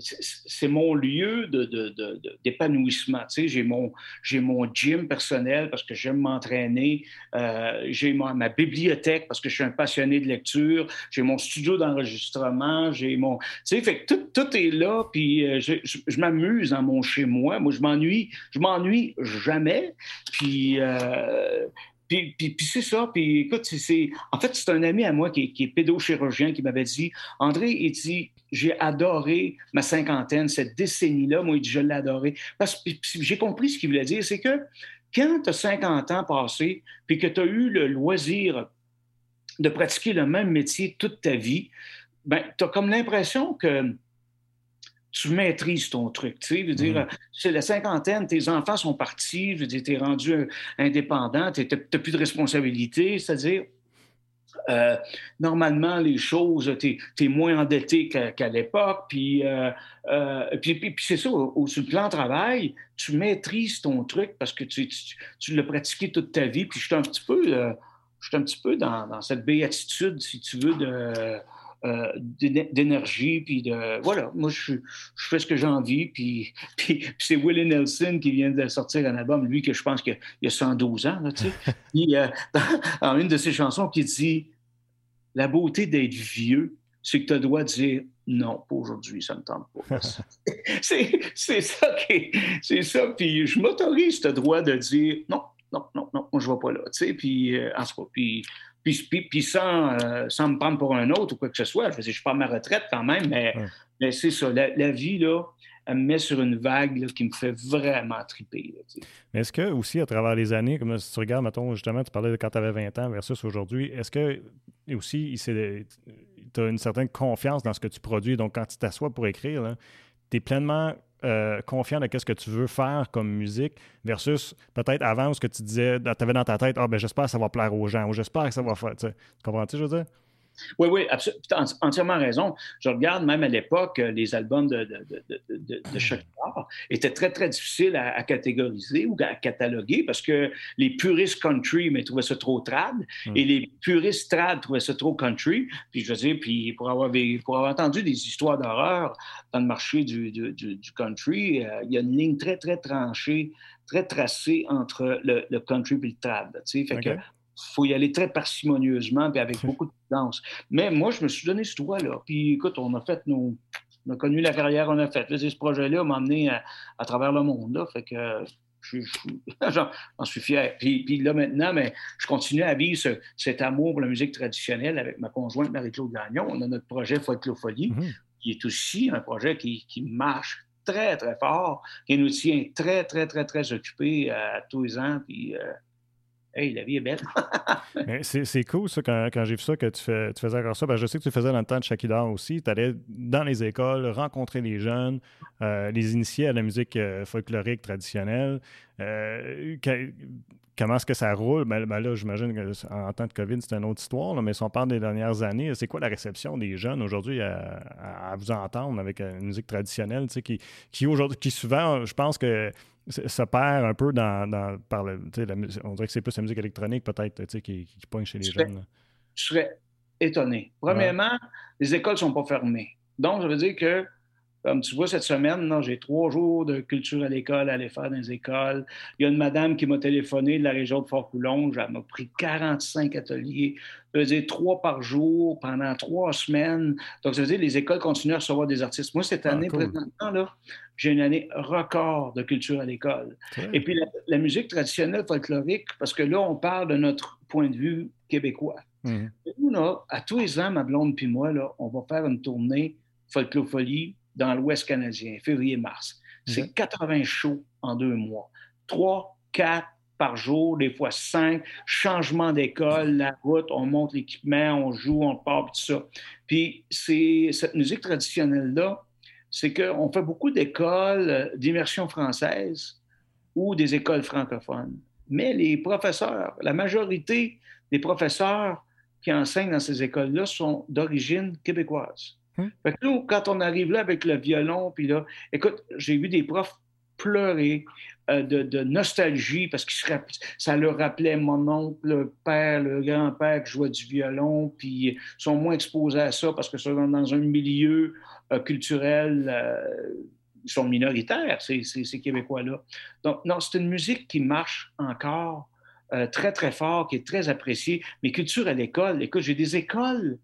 [SPEAKER 2] c'est mon lieu d'épanouissement. De, de, j'ai mon, mon gym personnel parce que j'aime m'entraîner. Euh, j'ai ma, bibliothèque parce que je suis un passionné de lecture. J'ai mon studio d'enregistrement. J'ai mon. Tu fait tout, tout, est là. Puis euh, je, je, m'amuse dans mon chez-moi. Moi, je m'ennuie. Je m'ennuie jamais. Puis. Euh, puis, puis, c'est ça. Puis écoute, c'est, en fait, c'est un ami à moi qui, qui est pédochirurgien qui m'avait dit André, il dit j'ai adoré ma cinquantaine, cette décennie-là. Moi, il dit, je l'ai adoré. Parce que j'ai compris ce qu'il voulait dire. C'est que quand tu as 50 ans passés, puis que tu as eu le loisir de pratiquer le même métier toute ta vie, ben, tu as comme l'impression que tu maîtrises ton truc. Tu sais, veux dire, mmh. c'est la cinquantaine, tes enfants sont partis, tu es rendu indépendant, tu n'as plus de responsabilité, c'est-à-dire, euh, normalement, les choses, tu es, moins endetté qu'à l'époque. Puis, euh, euh, puis, puis, c'est ça, au, sur le plan travail, tu maîtrises ton truc parce que tu, tu, l'as pratiqué toute ta vie. Puis je suis un petit peu, je un petit peu dans, cette béatitude, si tu veux, de. D'énergie, puis de... Voilà, moi, je, je fais ce que j'ai envie, puis, puis, c'est Willie Nelson qui vient de sortir un album, lui, que je pense qu'il a 112 ans, là, tu sais. puis, en une de ses chansons, qui dit la beauté d'être vieux, c'est que tu dois dire non, pas aujourd'hui, ça ne me tente pas. c'est ça qui c'est ça. Puis je m'autorise ce droit de dire non, non, non, non, moi je ne vais pas là. Tu sais, puis euh, en cas, puis, puis, puis, sans, euh, sans, me prendre pour un autre ou quoi que ce soit. Je, je prends ma retraite quand même, mais, mais c'est ça. La, vie, là, elle me met sur une vague qui me fait vraiment triper.
[SPEAKER 1] mais est-ce que aussi, à travers les années, comme si tu regardes, mettons, justement, tu parlais de quand tu avais 20 ans versus aujourd'hui, est-ce que aussi, tu as une certaine confiance dans ce que tu produis. Donc, quand tu t'assois pour écrire, tu es pleinement euh, confiant de ce que tu veux faire comme musique versus peut-être avant ce que tu disais, tu avais dans ta tête, ah ben j'espère que ça va plaire aux gens ou j'espère que ça va faire. Tu comprends-tu, je veux dire?
[SPEAKER 2] Oui, oui, entièrement raison. Je regarde même à l'époque, euh, les albums de, de, de, de, étaient très, très difficiles à, catégoriser ou à cataloguer parce que les puristes country mais, trouvaient ça trop trad hmm. et les puristes trad trouvaient ça trop country. Puis je veux dire, puis pour avoir, pour avoir entendu des histoires d'horreur dans le marché du, du, du country, euh, il y a une ligne très, très tranchée très tracée entre le, country et le trad. Fait que faut y aller très parcimonieusement et avec beaucoup de prudence. Mais moi, je me suis donné ce droit-là. Puis écoute, on a fait nos. On a connu la carrière qu'on a faite. ce projet-là m'a emmené à, travers le monde. Là, fait que j'en suis fier. Puis, puis, là, maintenant, mais je continue à vivre cet amour pour la musique traditionnelle avec ma conjointe Marie-Claude Gagnon. On a notre projet Folklophonie, mm qui est aussi un projet qui, qui marche très, très fort, qui nous tient très, très, très, très occupés à tous les ans. Puis, euh, Hey, la vie est belle.
[SPEAKER 1] c'est cool, ça, quand, j'ai vu ça, que tu, fais, tu faisais ça. Ben, je sais que tu faisais dans le temps de Shakidar aussi. Tu allais dans les écoles, rencontrer les jeunes, euh, les initier à la musique euh, folklorique traditionnelle. Euh, comment est-ce que ça roule? Ben, ben là, j'imagine qu'en temps de COVID, c'est une autre histoire, mais si on parle des dernières années, c'est quoi la réception des jeunes aujourd'hui à, vous entendre avec une musique traditionnelle, qui, qui souvent, je pense que se perd un peu dans, par le. La, on dirait que c'est plus la musique électronique, peut-être, qui, qui pogne chez les jeunes.
[SPEAKER 2] Je serais étonné. Premièrement, les écoles ne sont pas fermées. Donc, ça veut dire que comme tu vois, cette semaine, j'ai trois jours de culture à l'école à aller faire dans les écoles. Il y a une madame qui m'a téléphoné de la région de Fort-Coulonge. Elle m'a pris 45 ateliers. Ça veut dire trois par jour pendant trois semaines. Donc, ça veut dire que les écoles continuent à recevoir des artistes. Moi, cette ah, année, présentement, j'ai une année record de culture à l'école. Et puis, la, musique traditionnelle folklorique, parce que là, on parle de notre point de vue québécois. Mmh. Nous, là, à tous les ans, ma blonde puis moi, là, on va faire une tournée folklophonie dans l'Ouest canadien, février-mars. C'est 80 shows en deux mois. Trois, quatre par jour, des fois cinq, changement d'école, la route, on monte l'équipement, on joue, on part, tout ça. Puis c'est cette musique traditionnelle-là, c'est qu'on fait beaucoup d'écoles d'immersion française ou des écoles francophones. Mais les professeurs, la majorité des professeurs qui enseignent dans ces écoles-là sont d'origine québécoise. Hum. nous, quand on arrive là avec le violon, puis là, écoute, j'ai vu des profs pleurer euh, de, nostalgie parce que ça leur rappelait mon oncle, le père, le grand-père qui jouait du violon, puis ils sont moins exposés à ça parce que sont dans un milieu euh, culturel, euh, ils sont minoritaires, ces, ces Québécois-là. Donc, non, c'est une musique qui marche encore très, très fort, qui est très appréciée. Mais culture à l'école, écoute, j'ai des écoles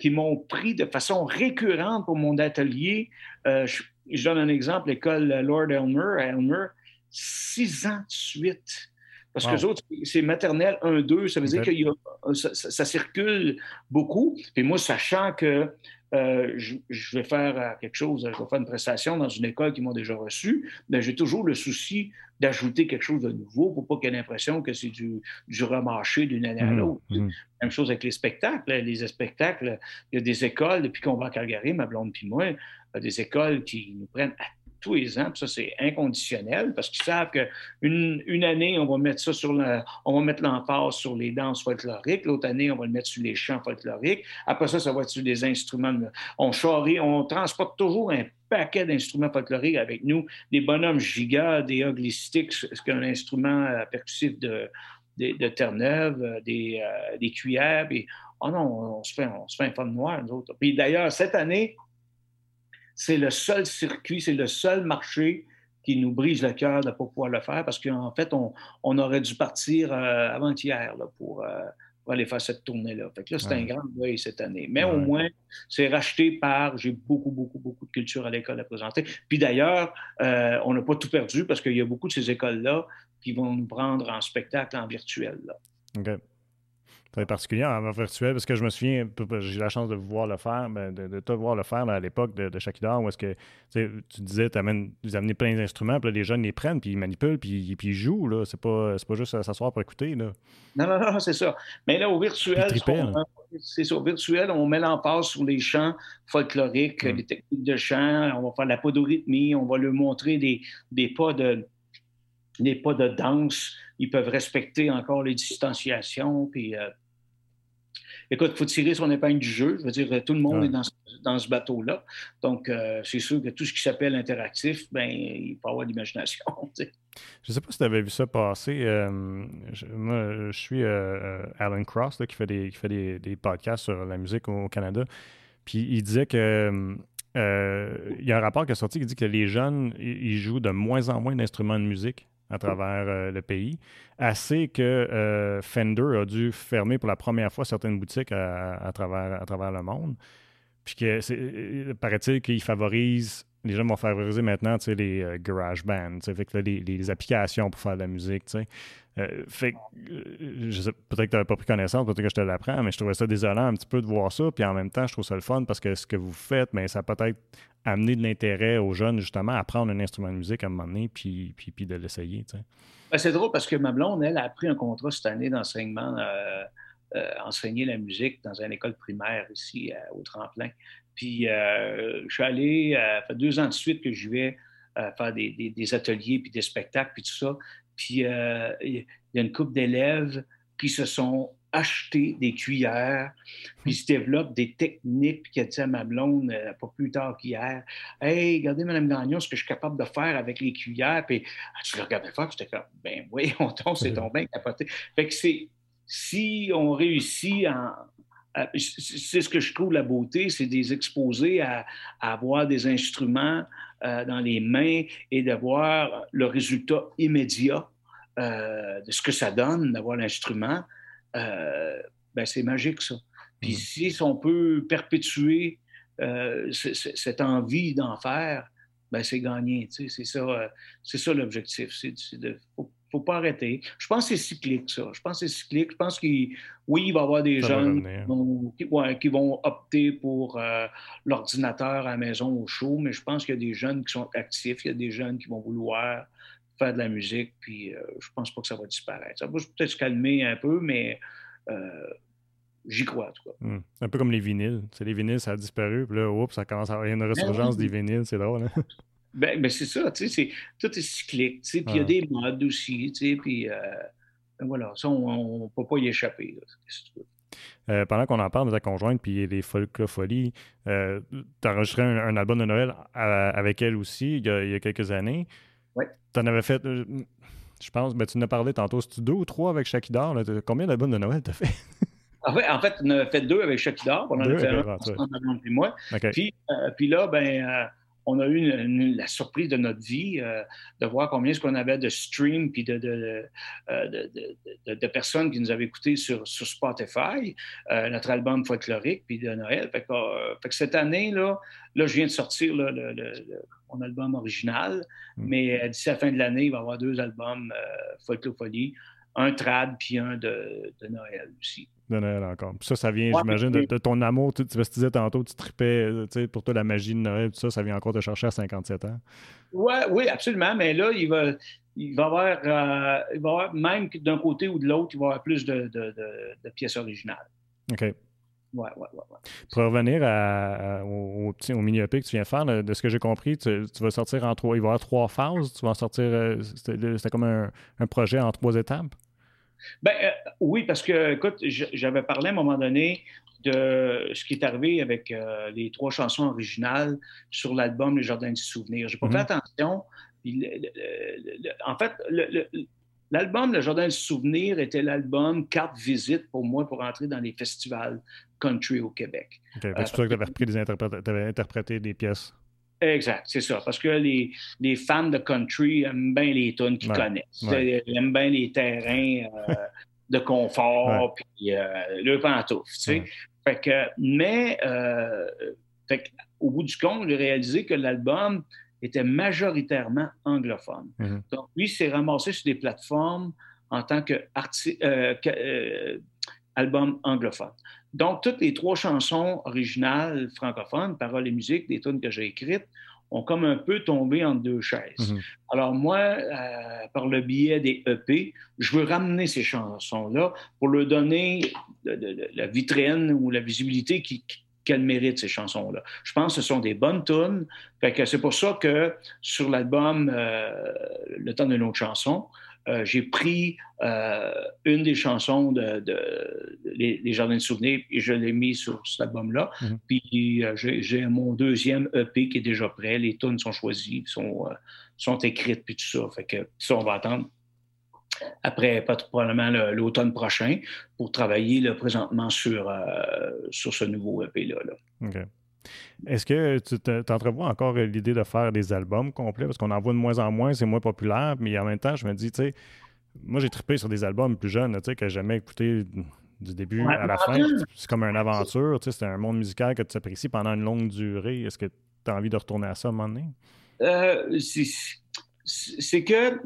[SPEAKER 2] qui m'ont pris de façon récurrente pour mon atelier. Euh, je, donne un exemple, l'école Lord Elmer à Elmer, six ans de suite. Parce que les autres, c'est maternel 1-2, ça veut dire que ça, ça, circule beaucoup. Et moi, sachant que euh, je, vais faire euh, quelque chose, je vais faire une prestation dans une école qui m'ont déjà reçu, mais j'ai toujours le souci d'ajouter quelque chose de nouveau pour pas qu'il y ait l'impression que c'est du, du remarché d'une année à mmh, l'autre. Mmh. Même chose avec les spectacles. Les spectacles, il y a des écoles, depuis qu'on va à Calgary, ma blonde puis moi, des écoles qui nous prennent à tous les ans. ça, c'est inconditionnel parce qu'ils savent qu'une une année, on va mettre ça sur on va mettre l'emphase sur les danses folkloriques. L'autre année, on va le mettre sur les chants folkloriques. Après ça, ça va être sur des instruments. On charrie, on transporte toujours un paquet d'instruments folkloriques avec nous, des bonhommes gigas, des ugly sticks, ce qu'un instrument euh, percussif de, Terre-Neuve, euh, des, euh, des cuillères. Puis, oh non, on se fait, on se fait un fun noir, nous autres. Puis d'ailleurs, cette année, c'est le seul circuit, c'est le seul marché qui nous brise le cœur de ne pas pouvoir le faire parce qu'en fait, on, aurait dû partir euh, avant-hier euh, pour, aller faire cette tournée-là. Fait que là, c'est un grand deuil cette année. Mais au moins, c'est racheté par, j'ai beaucoup, beaucoup, beaucoup de culture à l'école à présenter. Puis d'ailleurs, euh, on n'a pas tout perdu parce qu'il y a beaucoup de ces écoles-là qui vont nous prendre en spectacle en virtuel. Là
[SPEAKER 1] très particulier en virtuel, parce que je me souviens, j'ai eu la chance de vous voir le faire, ben, de, te voir le faire à l'époque de, de Shakidar, où est-ce que tu disais, tu vous amenez plein d'instruments, puis les jeunes les prennent, puis ils manipulent, puis, puis ils jouent. Là. C'est, pas, c'est pas juste s'asseoir pour écouter. Là.
[SPEAKER 2] Non, non, non, c'est ça. Mais là, au virtuel, c'est ça. Au virtuel, on met l'emphase sur les chants folkloriques, les techniques de chant, on va faire la podorythmie, on va leur montrer des, des pas de des pas de danse, ils peuvent respecter encore les distanciations. Puis, euh, écoute, il faut tirer son épingle du jeu. Je veux dire, tout le monde est dans, dans ce bateau-là. Donc, euh, c'est sûr que tout ce qui s'appelle interactif, ben, il faut avoir de l'imagination.
[SPEAKER 1] Je ne sais pas si tu avais vu ça passer. Euh, je, moi, je suis euh, Alan Cross qui fait, des, qui fait des, podcasts sur la musique au, Canada. Puis il disait que. il y a un rapport qui est sorti qui dit que les jeunes, ils jouent de moins en moins d'instruments de musique à travers le pays. Assez que Fender a dû fermer pour la première fois certaines boutiques à, travers, à travers le monde. Puis que, euh, paraît-il qu'il favorise, les gens vont favoriser maintenant, les euh, garage bands, que les, applications pour faire de la musique, tu sais. Euh, fait que, peut-être que tu n'avais pas pris connaissance, peut-être que je te l'apprends, mais je trouvais ça désolant un petit peu de voir ça. Puis en même temps, je trouve ça le fun parce que ce que vous faites, mais ça peut-être amener de l'intérêt aux jeunes, justement, à prendre un instrument de musique à un moment donné, puis, puis, puis de l'essayer, sais.
[SPEAKER 2] Ben, c'est drôle parce que ma blonde, elle, a pris un contrat cette année d'enseignement euh, enseigner la musique dans une école primaire ici euh, au Tremplin. Puis euh, je suis allé, ça fait deux ans de suite que je vais faire des, ateliers, puis des spectacles, puis tout ça. Puis il y a une couple d'élèves qui se sont achetés des cuillères, puis se développent des techniques, puis qui a dit à ma blonde, pas plus tard qu'hier, « Hey, regardez, Mme Gagnon, ce que je suis capable de faire avec les cuillères. » Puis tu le regardais faire, puis j'étais comme, « Ben oui, on tombe, c'est ton bien capoté. » Fait que c'est si on réussit à, c'est ce que je trouve la beauté, c'est des exposer à, avoir des instruments euh, dans les mains et d'avoir le résultat immédiat euh, de ce que ça donne, d'avoir l'instrument. Euh, ben c'est magique, ça. Puis mm. si on peut perpétuer cette envie d'en faire, ben c'est gagné. C'est ça, c'est ça l'objectif. C'est de ne faut pas arrêter. Je pense que c'est cyclique, ça. Je pense que c'est cyclique. Je pense qu'il oui, il va y avoir des jeunes qui, vont opter pour euh, l'ordinateur à la maison au show, mais je pense qu'il y a des jeunes qui sont actifs, il y a des jeunes qui vont vouloir faire de la musique, puis euh, je pense pas que ça va disparaître. Ça va peut-être se calmer un peu, mais euh, j'y crois, en tout cas.
[SPEAKER 1] Hmm. Un peu comme les vinyles. Les vinyles, ça a disparu, puis là, oups, ça commence à avoir une ben ressurgence des vinyles, c'est drôle. Hein?
[SPEAKER 2] Ben, ben c'est ça, tu sais, tout est cyclique, tu sais, puis il y a des modes aussi, tu sais, puis euh, ben voilà, ça, on ne peut pas y échapper.
[SPEAKER 1] Euh, pendant qu'on en parle de ta conjointe puis les folklofolies, euh, tu as enregistré un, album de Noël avec elle aussi il y a, quelques années.
[SPEAKER 2] Oui.
[SPEAKER 1] Tu en avais fait, je pense, ben, tu en as parlé tantôt, c'est deux ou trois avec Shakidar. Combien d'albums de Noël tu as fait?
[SPEAKER 2] En fait, en fait, on a fait deux avec Shakidar. On en a fait un, puis moi. Puis, puis là, ben on a eu la surprise de notre vie euh, de voir combien ce qu'on avait de streams puis de, euh, de, de, personnes qui nous avaient écoutés sur, sur Spotify, euh, notre album folklorique puis de Noël. Fait que, cette année, là, là, je viens de sortir mon album original, mm. mais d'ici la fin de l'année, il va y avoir deux albums Folklophonie, un trad puis un de, Noël aussi
[SPEAKER 1] de Noël encore. ça, ça vient, j'imagine, de, ton amour. Tu, tu, disais tantôt, tu tripais, euh, tu sais, pour toi, la magie de Noël, tout ça, ça vient encore te chercher à 57 ans.
[SPEAKER 2] Ouais, oui, absolument. Mais là, il va, il va avoir, euh, il va avoir même d'un côté ou de l'autre, il va y avoir plus de, de, pièces originales.
[SPEAKER 1] OK.
[SPEAKER 2] Ouais, ouais, ouais,
[SPEAKER 1] Pour revenir au, au, au mini que tu viens de faire, de ce que j'ai compris, tu, vas sortir en trois. Il va y avoir trois phases. Tu vas en sortir. Euh, c'était comme un, un projet en trois étapes?
[SPEAKER 2] Ben, euh, oui, parce que, écoute, j'avais parlé à un moment donné de ce qui est arrivé avec euh, les trois chansons originales sur l'album Les Jardins du Souvenir. J'ai pas fait mm-hmm. attention. en fait, l'album Le Jardin du Souvenir était l'album carte visite pour moi pour entrer dans les festivals country au Québec.
[SPEAKER 1] c'est pour ça que tu avais repris des avais interprété des pièces.
[SPEAKER 2] Exact, c'est ça. Parce que les, les, fans de country aiment bien les tunes qu'ils connaissent. Ils aiment bien les terrains euh, de confort, puis euh, le pantouf. Tu sais. fait que, mais, euh, fait au bout du compte, j'ai réalisé que l'album était majoritairement anglophone. Mm-hmm. Donc, lui, s'est ramassé sur des plateformes en tant que, euh, album anglophone. Donc, toutes les trois chansons originales francophones, paroles et musique, des tunes que j'ai écrites, ont comme un peu tombé en deux chaises. Mhm. Alors moi, euh, par le biais des EP, je veux ramener ces chansons-là pour leur donner la vitrine ou la visibilité qu'elles méritent, ces chansons-là. Je pense que ce sont des bonnes tunes. c'est pour ça que sur l'album euh, Le temps de nos chansons, euh, j'ai pris euh, une des chansons de, les, Jardins de souvenirs et je l'ai mis sur cet album-là. Mhm. Puis j'ai mon deuxième EP qui est déjà prêt. Les tunes sont choisies, sont, sont écrites, puis tout ça. Fait que ça, on va attendre après probablement l'automne prochain pour travailler là, présentement sur, sur ce nouveau EP-là.
[SPEAKER 1] Là. Est-ce que tu t'entrevois encore l'idée de faire des albums complets? Parce qu'on en voit de moins en moins, c'est moins populaire, mais en même temps, je me dis, tu sais, moi j'ai trippé sur des albums plus jeunes, tu sais, que j'ai jamais écouté du début à la fin. C'est comme une aventure, tu sais, c'est un monde musical que tu apprécies pendant une longue durée. Est-ce que tu as envie de retourner à ça à un moment donné?
[SPEAKER 2] Euh, c'est que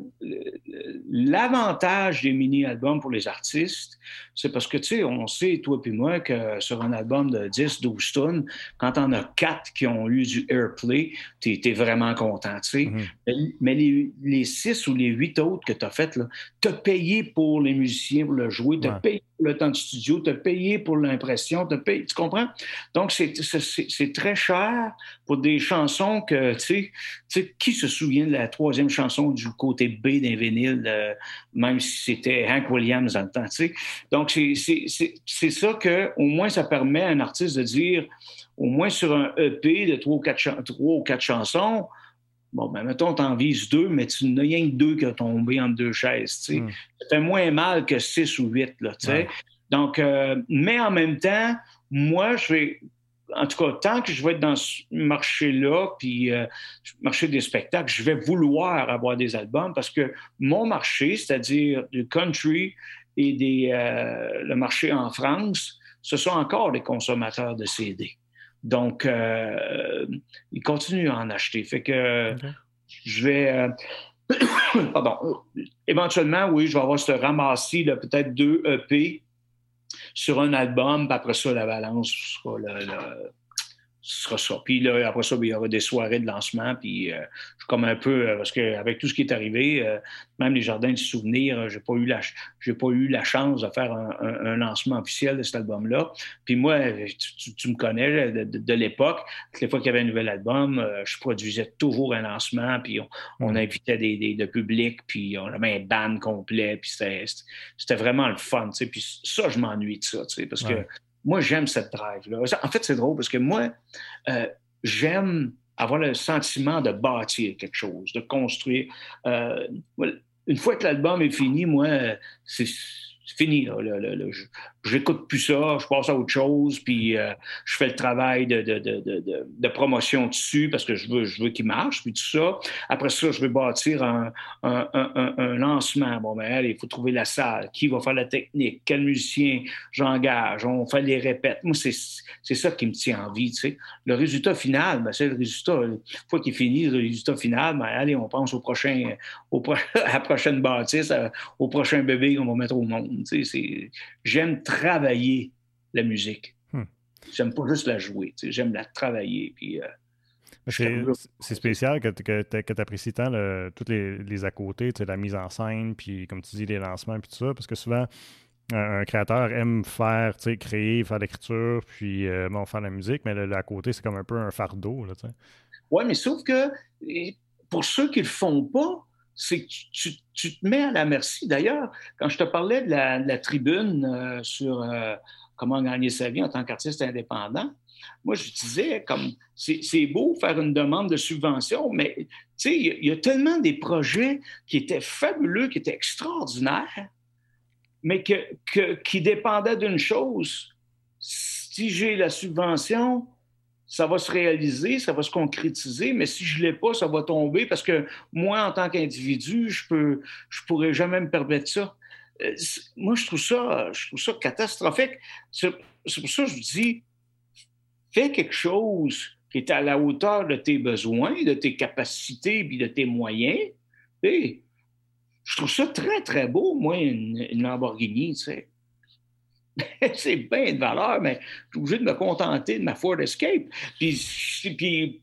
[SPEAKER 2] l'avantage des mini-albums pour les artistes, c'est parce que, tu sais, on sait, toi et moi, que sur un album de 10, 12 tonnes, quand on a quatre qui ont eu du airplay, tu es, vraiment content, tu sais. Mm-hmm. Mais, les, les, six ou les huit autres que tu as faites, tu as payé pour les musiciens pour le jouer, tu as payé le temps de studio, tu as payé pour l'impression, tu tu comprends? Donc, c'est très cher pour des chansons que, tu sais, qui se souvient de la troisième chanson du côté B d'un vinyle, euh, même si c'était Hank Williams dans le temps, tu sais? Donc, c'est ça que, au moins, ça permet à un artiste de dire, au moins sur un EP de trois ou quatre, trois ou quatre chansons, Bon, ben, mettons, t'en vises deux, mais tu n'as rien que deux qui ont tombé entre deux chaises, tu sais. Hmm. Ça fait moins mal que six ou huit, là, tu sais. Donc, euh, mais en même temps, moi, je vais, en tout cas, tant que je vais être dans ce marché-là, puis euh, marché des spectacles, je vais vouloir avoir des albums parce que mon marché, c'est-à-dire du country et des, euh, le marché en France, ce sont encore des consommateurs de CD. Donc, euh, ils continuent à en acheter. Fait que je vais. pardon. Éventuellement, oui, je vais avoir ce ramassis, peut-être deux EP sur un album, puis après ça, la balance sera le, ce sera ça. Puis là, après ça, ben, il y aura des soirées de lancement. Puis euh, je suis comme un peu, euh, parce qu'avec tout ce qui est arrivé, euh, même les jardins de souvenirs, j'ai pas eu la j'ai pas eu la chance de faire un, lancement officiel de cet album-là. Puis moi, tu, me connais de, l'époque, les fois qu'il y avait un nouvel album, je produisais toujours un lancement, puis on, invitait des, des, de public, puis on avait un band complet, puis c'était vraiment le fun. Puis ça, je m'ennuie de ça, parce que moi, j'aime cette drive-là. En fait, c'est drôle parce que moi, euh, j'aime avoir le sentiment de bâtir quelque chose, de construire. Euh, une fois que l'album est fini, moi, c'est fini. Là, j'écoute plus ça, je passe à autre chose, puis euh, je fais le travail de, de, de, de, promotion dessus parce que je veux, je veux qu'il marche, puis tout ça. Après ça, je vais bâtir un, un, un, un lancement. Bon, ben, allez, il faut trouver la salle, qui va faire la technique, quel musicien j'engage, on fait les répètes. Moi, c'est ça qui me tient en vie, tu sais. Le résultat final, ben, c'est le résultat. Une fois qu'il finit, le résultat final, ben, allez, on pense au prochain, au à la prochaine bâtisse, au prochain bébé qu'on va mettre au monde. Tu sais, j'aime travailler la musique. Hmm. J'aime pas juste la jouer, j'aime la travailler. Puis, euh,
[SPEAKER 1] c'est spécial que, que, tu apprécies tant tous les, les à côté, la mise en scène, puis comme tu dis, les lancements, puis tout ça, parce que souvent, un, créateur aime faire, créer, faire l'écriture, puis euh, bon, faire la musique, mais le, à côté, c'est comme un peu un fardeau.
[SPEAKER 2] Oui, mais sauf que pour ceux qui le font pas, c'est que tu, te mets à la merci. D'ailleurs, quand je te parlais de la, tribune euh, sur euh, comment gagner sa vie en tant qu'artiste indépendant, moi, je disais, comme, c'est beau faire une demande de subvention, mais tu sais, il y, a tellement des projets qui étaient fabuleux, qui étaient extraordinaires, mais que, qui dépendaient d'une chose. Si j'ai la subvention, ça va se réaliser, ça va se concrétiser, mais si je ne l'ai pas, ça va tomber parce que moi, en tant qu'individu, je peux, je pourrais jamais me permettre ça. Euh, moi, je trouve ça, je trouve ça catastrophique. C'est pour ça que je dis, fais quelque chose qui est à la hauteur de tes besoins, de tes capacités et de tes moyens. je trouve ça très, très beau, moi, une, une Lamborghini, tu sais. c'est bien de valeur, mais je suis obligé de me contenter de ma Ford Escape. Puis, puis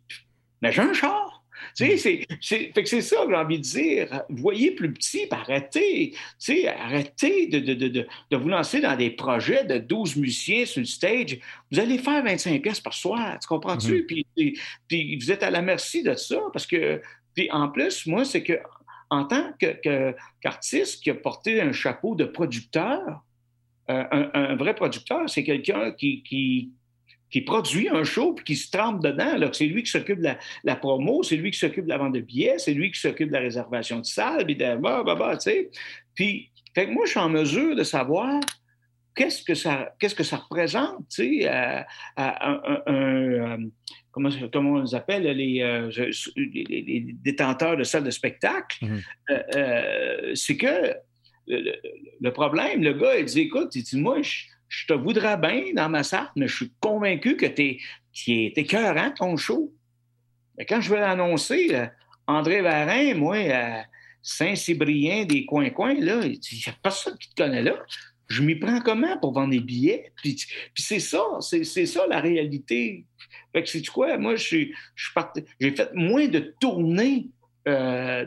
[SPEAKER 2] mais j'ai un char. Tu sais, c'est, c'est ça que j'ai envie de dire. Voyez plus petit, puis arrêtez. Tu sais, arrêtez de, de, de, de, vous lancer dans des projets de 12 musiciens sur le stage. Vous allez faire 25 pièces par soir, tu comprends-tu? Mm-hmm. puis, puis, vous êtes à la merci de ça, parce que, puis en plus, moi, c'est que en tant qu'artiste qui a porté un chapeau de producteur, euh, un, vrai producteur, c'est quelqu'un qui, qui, produit un show puis qui se trempe dedans. C'est lui qui s'occupe de la, promo, c'est lui qui s'occupe de la vente de billets, c'est lui qui s'occupe de la réservation de salle, puis de bah, bah, bah, tu sais. Puis, fait moi, je suis en mesure de savoir qu'est-ce que ça, qu'est-ce que ça représente, tu sais, à, un, euh, comment, comment, on les appelle, les, euh, les, détenteurs de salles de spectacle, mm-hmm. c'est que le, problème, le gars, il dit Écoute, il dit, moi, je, te voudrais bien dans ma salle, mais je suis convaincu que tu es, es cœurant ton show. Mais quand je vais l'annoncer, André Varin, moi, à Saint-Cybrien, des coins-coins, il dit n'y a personne qui te connaît là. Je m'y prends comment pour vendre des billets? Puis, c'est ça, c'est ça la réalité. Fait que c'est quoi? Moi, je, j'ai fait moins de tournées euh,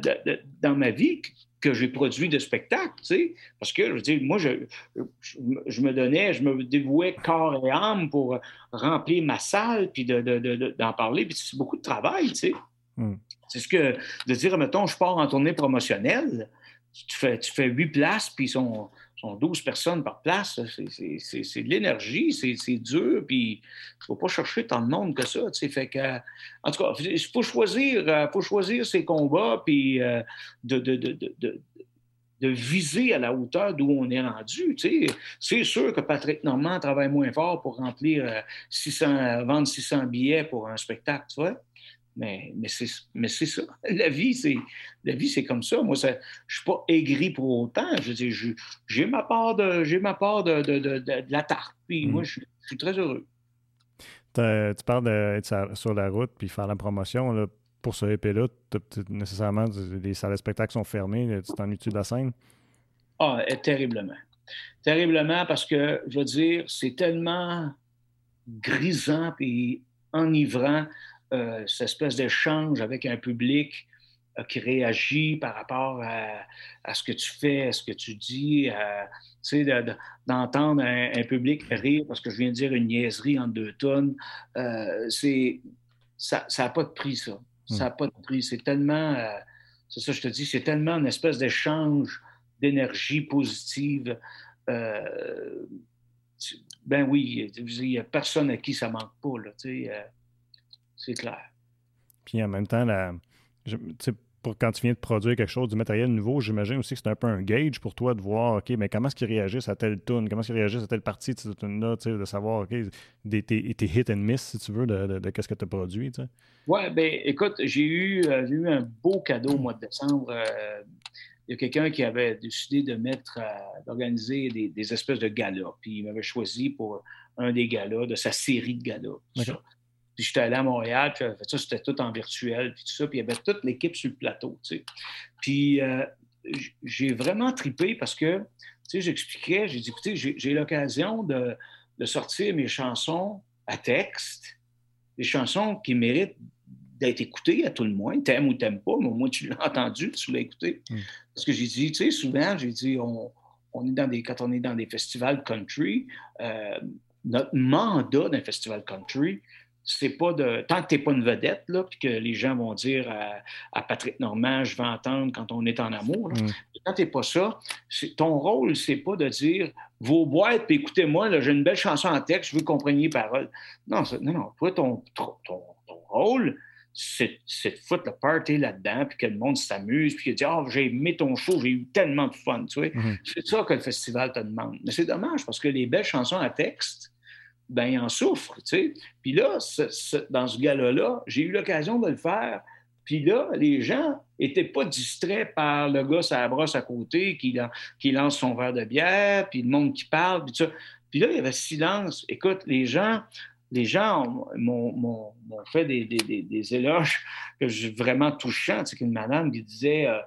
[SPEAKER 2] dans ma vie que j'ai produit de spectacles, tu sais, parce que, je veux dire, moi, je, je, me donnais, je me dévouais corps et âme pour remplir ma salle, puis d'en de, parler, puis c'est beaucoup de travail, tu sais. Hmm. C'est ce que, de dire, mettons, je pars en tournée promotionnelle, tu fais, tu fais huit places, puis ils sont, sont 12 personnes par place. C'est de l'énergie, c'est dur, puis il ne faut pas chercher tant de monde que ça. Fait que, en tout cas, il faut choisir, euh, faut choisir ses combats, puis euh, de, de, de, de, viser à la hauteur d'où on est rendu. C'est sûr que Patrick Normand travaille moins fort pour remplir 600, euh, vendre 600 billets pour un spectacle, tu vois. Mais, mais c'est ça. La vie, c'est la vie, c'est comme ça. Moi, ça, je suis pas aigri pour autant. Je dis, j'ai ma part de j'ai ma part de, de, de, la tarte. Puis moi, mm. je, suis très heureux.
[SPEAKER 1] Tu parles d'être sur la route puis faire la promotion. Là, pour ce EP-là, nécessairement, les salles de spectacle sont fermées. Tu t'en de la scène?
[SPEAKER 2] Ah, terriblement. Terriblement parce que, je veux dire, c'est tellement grisant et enivrant cette espèce d'échange avec un public euh, qui réagit par rapport à, ce que tu fais, à ce que tu dis, tu sais, d'entendre un, public rire parce que je viens de dire une niaiserie en deux tonnes, euh, c'est ça n'a pas de prix, ça. Ça n'a hmm. pas de prix. C'est tellement, c'est ça, je te dis, c'est tellement une espèce d'échange d'énergie positive. ben oui, il n'y a personne à qui ça manque pas, là, tu sais c'est clair.
[SPEAKER 1] Puis en même temps, la, pour quand tu viens de produire quelque chose, du matériel nouveau, j'imagine aussi que c'est un peu un gauge pour toi de voir, OK, mais comment est-ce qu'ils réagissent à telle tune, comment est-ce qu'ils réagissent à telle partie de cette tune-là, de savoir, OK, des, tes, hit and miss, si tu veux, de, de, qu'est-ce que tu as produit, tu sais.
[SPEAKER 2] Oui, bien, écoute, j'ai eu, euh, eu un beau cadeau au mois de décembre. Euh, il y a quelqu'un qui avait décidé de mettre, euh, d'organiser des, des, espèces de galas, puis il m'avait choisi pour un des galas, de sa série de galas. Puis j'étais allé à Montréal, puis ça, c'était tout en virtuel, puis tout ça. Puis il y avait toute l'équipe sur le plateau, tu sais. Puis euh, j'ai vraiment tripé parce que, tu sais, j'expliquais, j'ai dit, écoutez, j'ai l'occasion de, sortir mes chansons à texte, des chansons qui méritent d'être écoutées à tout le moins. T'aimes ou t'aimes pas, mais au moins tu l'as entendu, tu l'as écouté. Mm. Parce que j'ai dit, tu sais, souvent, j'ai dit, on, est dans des, quand on est dans des festivals country, euh, notre mandat d'un festival country, c'est pas de. Tant que tu n'es pas une vedette, là, puis que les gens vont dire à, Patrick Normand, je vais entendre quand on est en amour. Mm. Quand tu n'es pas ça, ton rôle, c'est pas de dire vos boîtes, puis écoutez-moi, j'ai une belle chanson en texte, je veux que vous compreniez les paroles. Non, non, non. Toi, ton, ton, rôle, c'est de foutre le party là-dedans, puis que le monde s'amuse, puis qu'il dit oh, j'ai aimé ton show, j'ai eu tellement de fun. Tu? Mm-hmm. C'est ça que le festival te demande. Mais c'est dommage parce que les belles chansons à texte, ben, il en souffre, tu sais. Puis là, dans ce gala-là, j'ai eu l'occasion de le faire. Puis là, les gens n'étaient pas distraits par le gars à la brosse à côté qui, qui, lance son verre de bière, puis le monde qui parle, puis ça. Puis là, il y avait silence. Écoute, les gens, les gens m'ont fait des, des, éloges que vraiment touchants. C'est qu'une madame qui disait euh,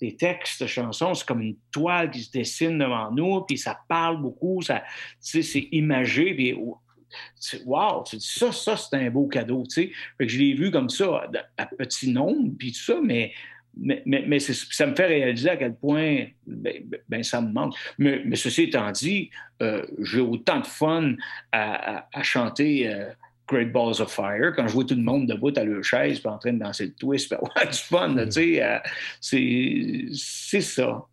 [SPEAKER 2] des textes chansons, c'est comme une toile qui se dessine devant nous, puis ça parle beaucoup, c'est imagé. Puis Wow, ça, ça, c'est un beau cadeau, tu sais. je l'ai vu comme ça, à, petit nombre, puis tout ça, mais, mais, mais, ça me fait réaliser à quel point ben, ben, ben ça me manque. Mais, mais ceci étant dit, euh, j'ai autant de fun à, chanter euh, Great Balls of Fire, quand je vois tout le monde debout à leur chaise, puis en train de danser le twist, puis ouais, fun, tu sais, euh, c'est ça.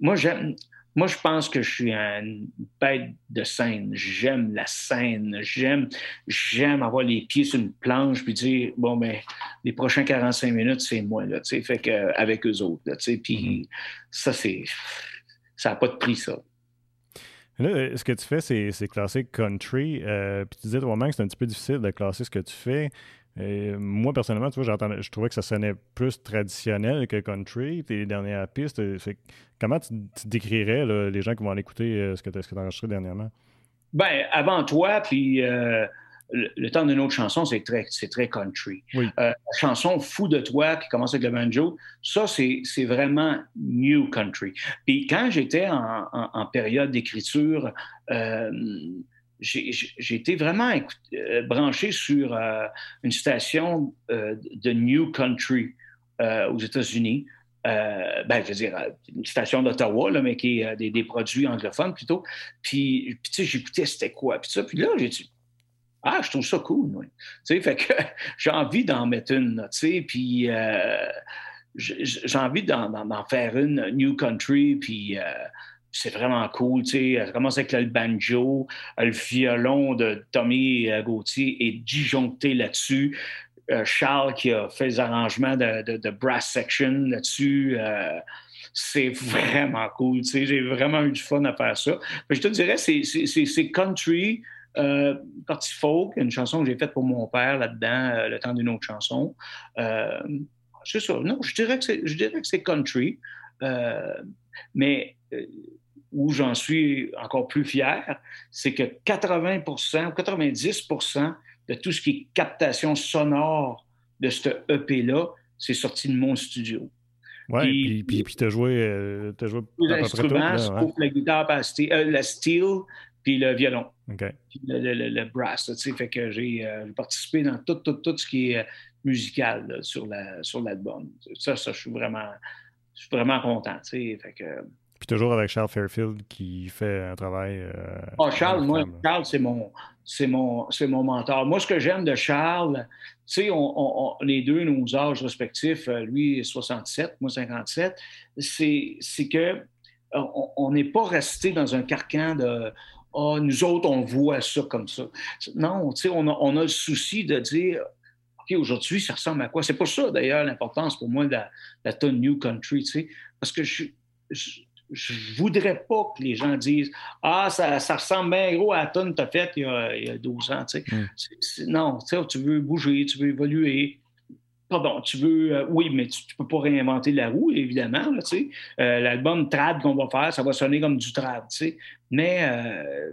[SPEAKER 2] moi, j'aime. Moi, je pense que je suis une bête de scène. J'aime la scène. J'aime, j'aime avoir les pieds sur une planche puis dire bon ben les prochains 45 minutes c'est moi là, tu sais, fait que avec eux autres, tu sais. Puis mm-hmm. ça c'est, ça n'a pas de prix ça.
[SPEAKER 1] Là, ce que tu fais, c'est classer country. Euh, puis tu disais toi-même que c'est un petit peu difficile de classer ce que tu fais. Euh, moi, personnellement, tu vois, je trouvais que ça sonnait plus traditionnel que country, tes dernières pistes. comment tu, décrirais les gens qui vont aller écouter euh, ce que tu as, enregistré dernièrement?
[SPEAKER 2] Ben, avant toi, puis le, temps d'une autre chanson, c'est très, très country. Euh, la chanson Fou de toi, qui commence avec le banjo, ça, c'est vraiment new country. Puis quand j'étais en, période d'écriture, euh, j'ai été vraiment euh, branché sur une station de new country aux États-Unis. ben, je veux dire, une station d'Ottawa, mais qui est des, produits anglophones plutôt. Puis, tu sais, j'écoutais c'était quoi. Puis, ça, puis là, j'ai dit, ah, je trouve ça cool, oui. Tu sais, fait que j'ai envie d'en mettre une, tu sais, puis euh, j'ai envie d'en faire une New Country, puis euh, c'est vraiment cool, tu sais. Ça commence avec le banjo, le violon de Tommy euh, Gauthier est disjoncté là-dessus. Charles qui a fait les arrangements de, brass section là-dessus c'est vraiment cool. Tu sais, j'ai vraiment eu du fun à faire ça. je te dirais, c'est country euh, partie folk, une chanson que j'ai faite pour mon père là-dedans, euh, le temps d'une autre chanson. Euh, c'est ça. Non, je dirais que c'est, country, euh, mais où j'en suis encore plus fier, c'est que 80% ou 90% de tout ce qui est captation sonore de ce EP-là, c'est sorti de mon studio.
[SPEAKER 1] Oui, puis, puis, tu as joué, as joué
[SPEAKER 2] à peu près tout, là, la guitare, la steel, puis le violon. Puis le, brass. fait que euh, j'ai participé dans tout, tout, tout ce qui est euh, musical sur, la, sur l'album. Ça, ça, je suis vraiment, je suis vraiment content. Fait que,
[SPEAKER 1] puis toujours avec Charles Fairfield qui fait un travail. Euh,
[SPEAKER 2] oh, Charles, moi, Charles, c'est mon, c'est mon, c'est mon mentor. Moi, ce que j'aime de Charles, tu sais, on, les deux, nos âges respectifs, lui 67, moi 57, c'est, c'est que on n'est pas resté dans un carcan de ah, nous autres, on voit ça comme ça. Non, on a, on a le souci de dire OK, aujourd'hui, ça ressemble à quoi? C'est pas ça, d'ailleurs, l'importance pour moi de la, la New Country, parce que je, je, voudrais pas que les gens disent Ah, ça, ça ressemble bien gros à la tonne que tu as faite il, y a 12 ans. Mm. non, tu veux bouger, tu veux évoluer. Pardon, tu veux. Euh, oui, mais tu ne peux pas réinventer la roue, évidemment. Là, euh, L'album trad qu'on va faire, ça va sonner comme du trad. Mais euh,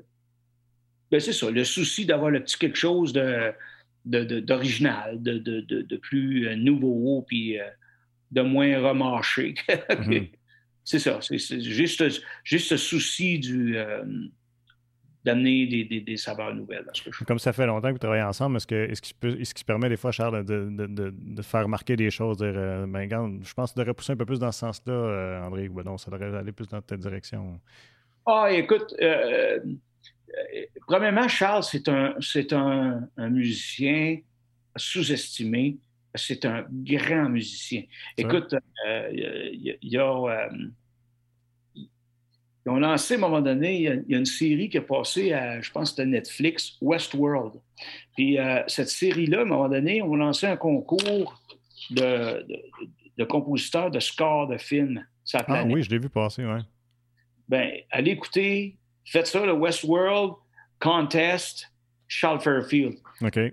[SPEAKER 2] ben, c'est ça, le souci d'avoir le petit quelque chose de, d'original, de, de, de, plus nouveau, puis de moins remâché. Mm-hmm. C'est ça, c'est, juste, juste ce souci du d'amener des, des, saveurs nouvelles.
[SPEAKER 1] Comme ça fait longtemps que vous travaillez ensemble, est-ce, que, est-ce, qu'il, peut, est-ce qu'il permet des fois, Charles, de, de, de, faire marquer des choses, dire, euh, ben, je pense que tu devrais pousser un peu plus dans ce sens-là, euh, André, ou ben non, ça devrait aller plus dans telle direction?
[SPEAKER 2] Ah, écoute, euh, premièrement, Charles, c'est un, c'est un, un musicien sous-estimé. C'est un grand musicien. Écoute, il y, a ils ont lancé à un moment donné, il y a, une série qui est passée à, je pense, c'était Netflix, Westworld. Puis euh, cette série-là, à un moment donné, on a lancé un concours de, de, compositeurs de scores de films.
[SPEAKER 1] Ah oui, je l'ai vu passer, oui.
[SPEAKER 2] Ben, allez écouter, faites ça, le Westworld Contest, Charles Fairfield.
[SPEAKER 1] OK.
[SPEAKER 2] Allez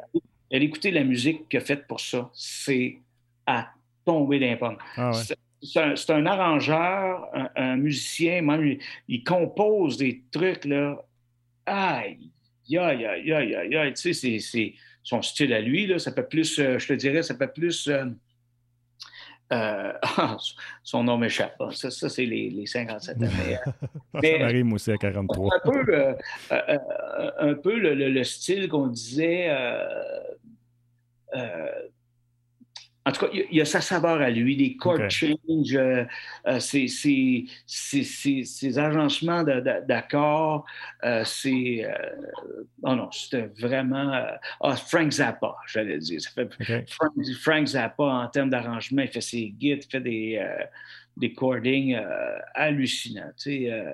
[SPEAKER 2] écouter la musique qu'il a faite pour ça. C'est à tomber d'un ah, ouais c'est un, arrangeur, un, musicien, même il, compose des trucs, là. Aïe, aïe, aïe, aïe, aïe, Tu sais, c'est son style à lui, là. Ça peut plus, euh, je te dirais, ça peut plus. Euh, euh, son nom m'échappe. Ça, ça c'est les, les, 57 années.
[SPEAKER 1] Mais, ça m'arrive aussi à 43.
[SPEAKER 2] Un peu, un peu le, le, style qu'on disait en tout cas, il y a sa saveur à lui, les chord changes, euh, euh, ses, agencements d'accords, euh, c'est... oh non, c'était vraiment... ah, Frank Zappa, j'allais dire. Frank, Zappa, en termes d'arrangement, il fait ses guides, il fait des, des chordings hallucinants. Tu sais,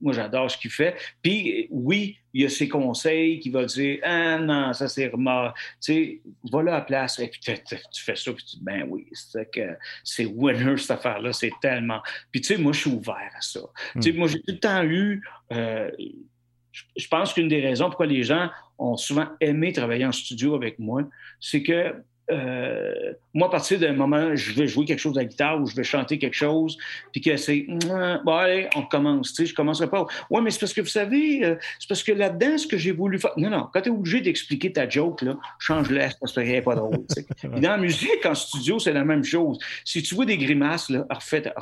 [SPEAKER 2] moi, j'adore ce qu'il fait. Puis, oui, il y a ses conseils qui va dire Ah non, ça c'est remords. Tu sais, va là à la place et puis tu, fais ça, puis tu dis Ben oui, c'est que c'est winner cette affaire-là, c'est tellement. Puis, tu sais, moi, je suis ouvert à ça. Tu sais, hmm. moi, j'ai tout le temps eu. Euh, je pense qu'une des raisons pourquoi les gens ont souvent aimé travailler en studio avec moi, c'est que euh, moi, à partir d'un moment, je vais jouer quelque chose de la guitare ou je vais chanter quelque chose, puis que c'est bon, allez, on commence. Tu sais, je commencerai pas. Ouais, mais c'est parce que vous savez, euh, c'est parce que là-dedans, ce que j'ai voulu faire. Non, non, quand tu es obligé d'expliquer ta joke, là, change-la, parce que n'est pas drôle. dans la musique, en studio, c'est la même chose. Si tu vois des grimaces, là, refais, ta,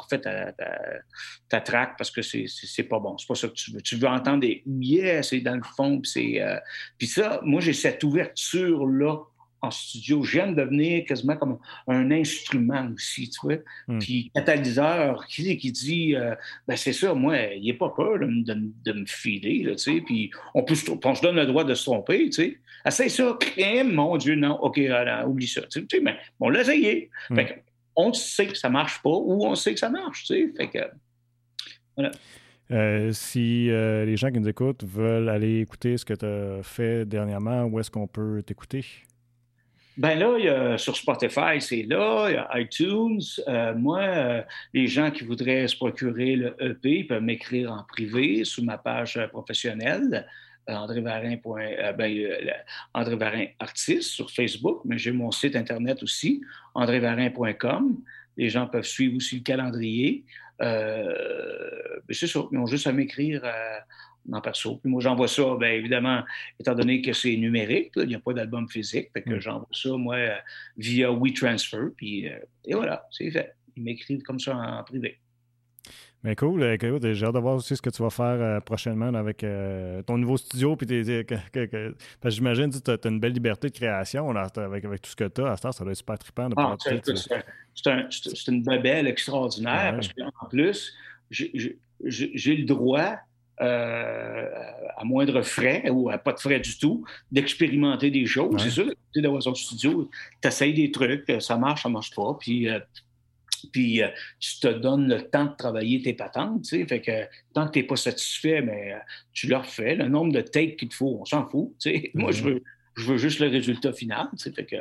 [SPEAKER 2] ta, track parce que c'est pas bon. C'est pas ça que tu veux. Tu veux entendre des yeah, c'est dans le fond, puis c'est. Euh, puis ça, moi, j'ai cette ouverture-là en studio. J'aime devenir quasiment comme un instrument aussi, tu vois. Hmm. Puis catalyseur, qui, qui dit, euh, ben c'est ça, moi, il n'est pas peur de, de, me filer, tu sais. Puis on, peut, on se donne le droit de se tromper, tu sais. Essaye ça, crème, mon Dieu, non, OK, oublie ça. Tu sais, mais on l'a essayé. Hmm. on sait que ça marche pas ou on sait que ça marche, tu sais. Fait que,
[SPEAKER 1] voilà. Euh, si euh, les gens qui nous écoutent veulent aller écouter ce que tu as fait dernièrement, où est-ce qu'on peut t'écouter?
[SPEAKER 2] Ben là, il y a, sur Spotify, c'est là, il y a iTunes. Euh, moi, euh, les gens qui voudraient se procurer le EP peuvent m'écrire en privé sous ma page professionnelle, euh, André Varin, ben, André Varin artiste sur Facebook, mais j'ai mon site internet aussi, andrévarin.com. Les gens peuvent suivre aussi le calendrier. Ben, c'est ça, ils ont juste à m'écrire en perso. Puis moi, j'envoie ça, bien évidemment, étant donné que c'est numérique, il n'y a pas d'album physique, fait que mm. j'envoie ça, moi, via WeTransfer, puis euh, et voilà, c'est fait. Ils m'écrivent comme ça en, privé.
[SPEAKER 1] Mais cool, euh, j'ai hâte de voir aussi ce que tu vas faire euh, prochainement avec ton nouveau studio. Puis j'imagine que tu as, une belle liberté de création avec, avec tout ce que tu as. À ça, ça doit être super trippant de ah,
[SPEAKER 2] C'est une belle extraordinaire parce qu'en plus, j'ai le droit euh, à moindre frais ou à pas de frais du tout, d'expérimenter des choses. C'est sûr, tu dans son studio, tu essayes des trucs, ça marche, ça marche pas, puis, euh, puis euh, tu te donnes le temps de travailler tes patentes, tu sais, fait que tant que tu n'es pas satisfait, mais tu le refais, le nombre de takes qu'il te faut, on s'en fout, tu sais. Moi, je veux, je veux juste le résultat final, tu sais, fait que,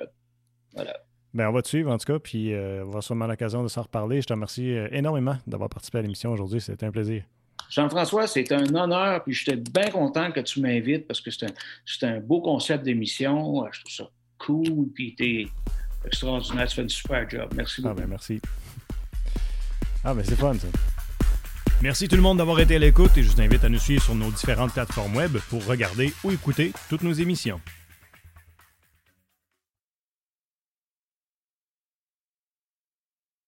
[SPEAKER 2] voilà.
[SPEAKER 1] Bien, on va te suivre en tout cas, puis on va sûrement l'occasion de s'en reparler. Je te remercie énormément d'avoir participé à l'émission aujourd'hui. C'était un plaisir.
[SPEAKER 2] Jean-François, c'est un honneur, puis j'étais bien content que tu m'invites parce que c'est un, beau concept d'émission. Je trouve ça cool, puis es extraordinaire, tu fais un super job. Merci
[SPEAKER 1] beaucoup. Ah ben merci. Ah ben c'est fun ça. Merci tout le monde d'avoir été à l'écoute et je vous invite à nous suivre sur nos différentes plateformes web pour regarder ou écouter toutes nos émissions.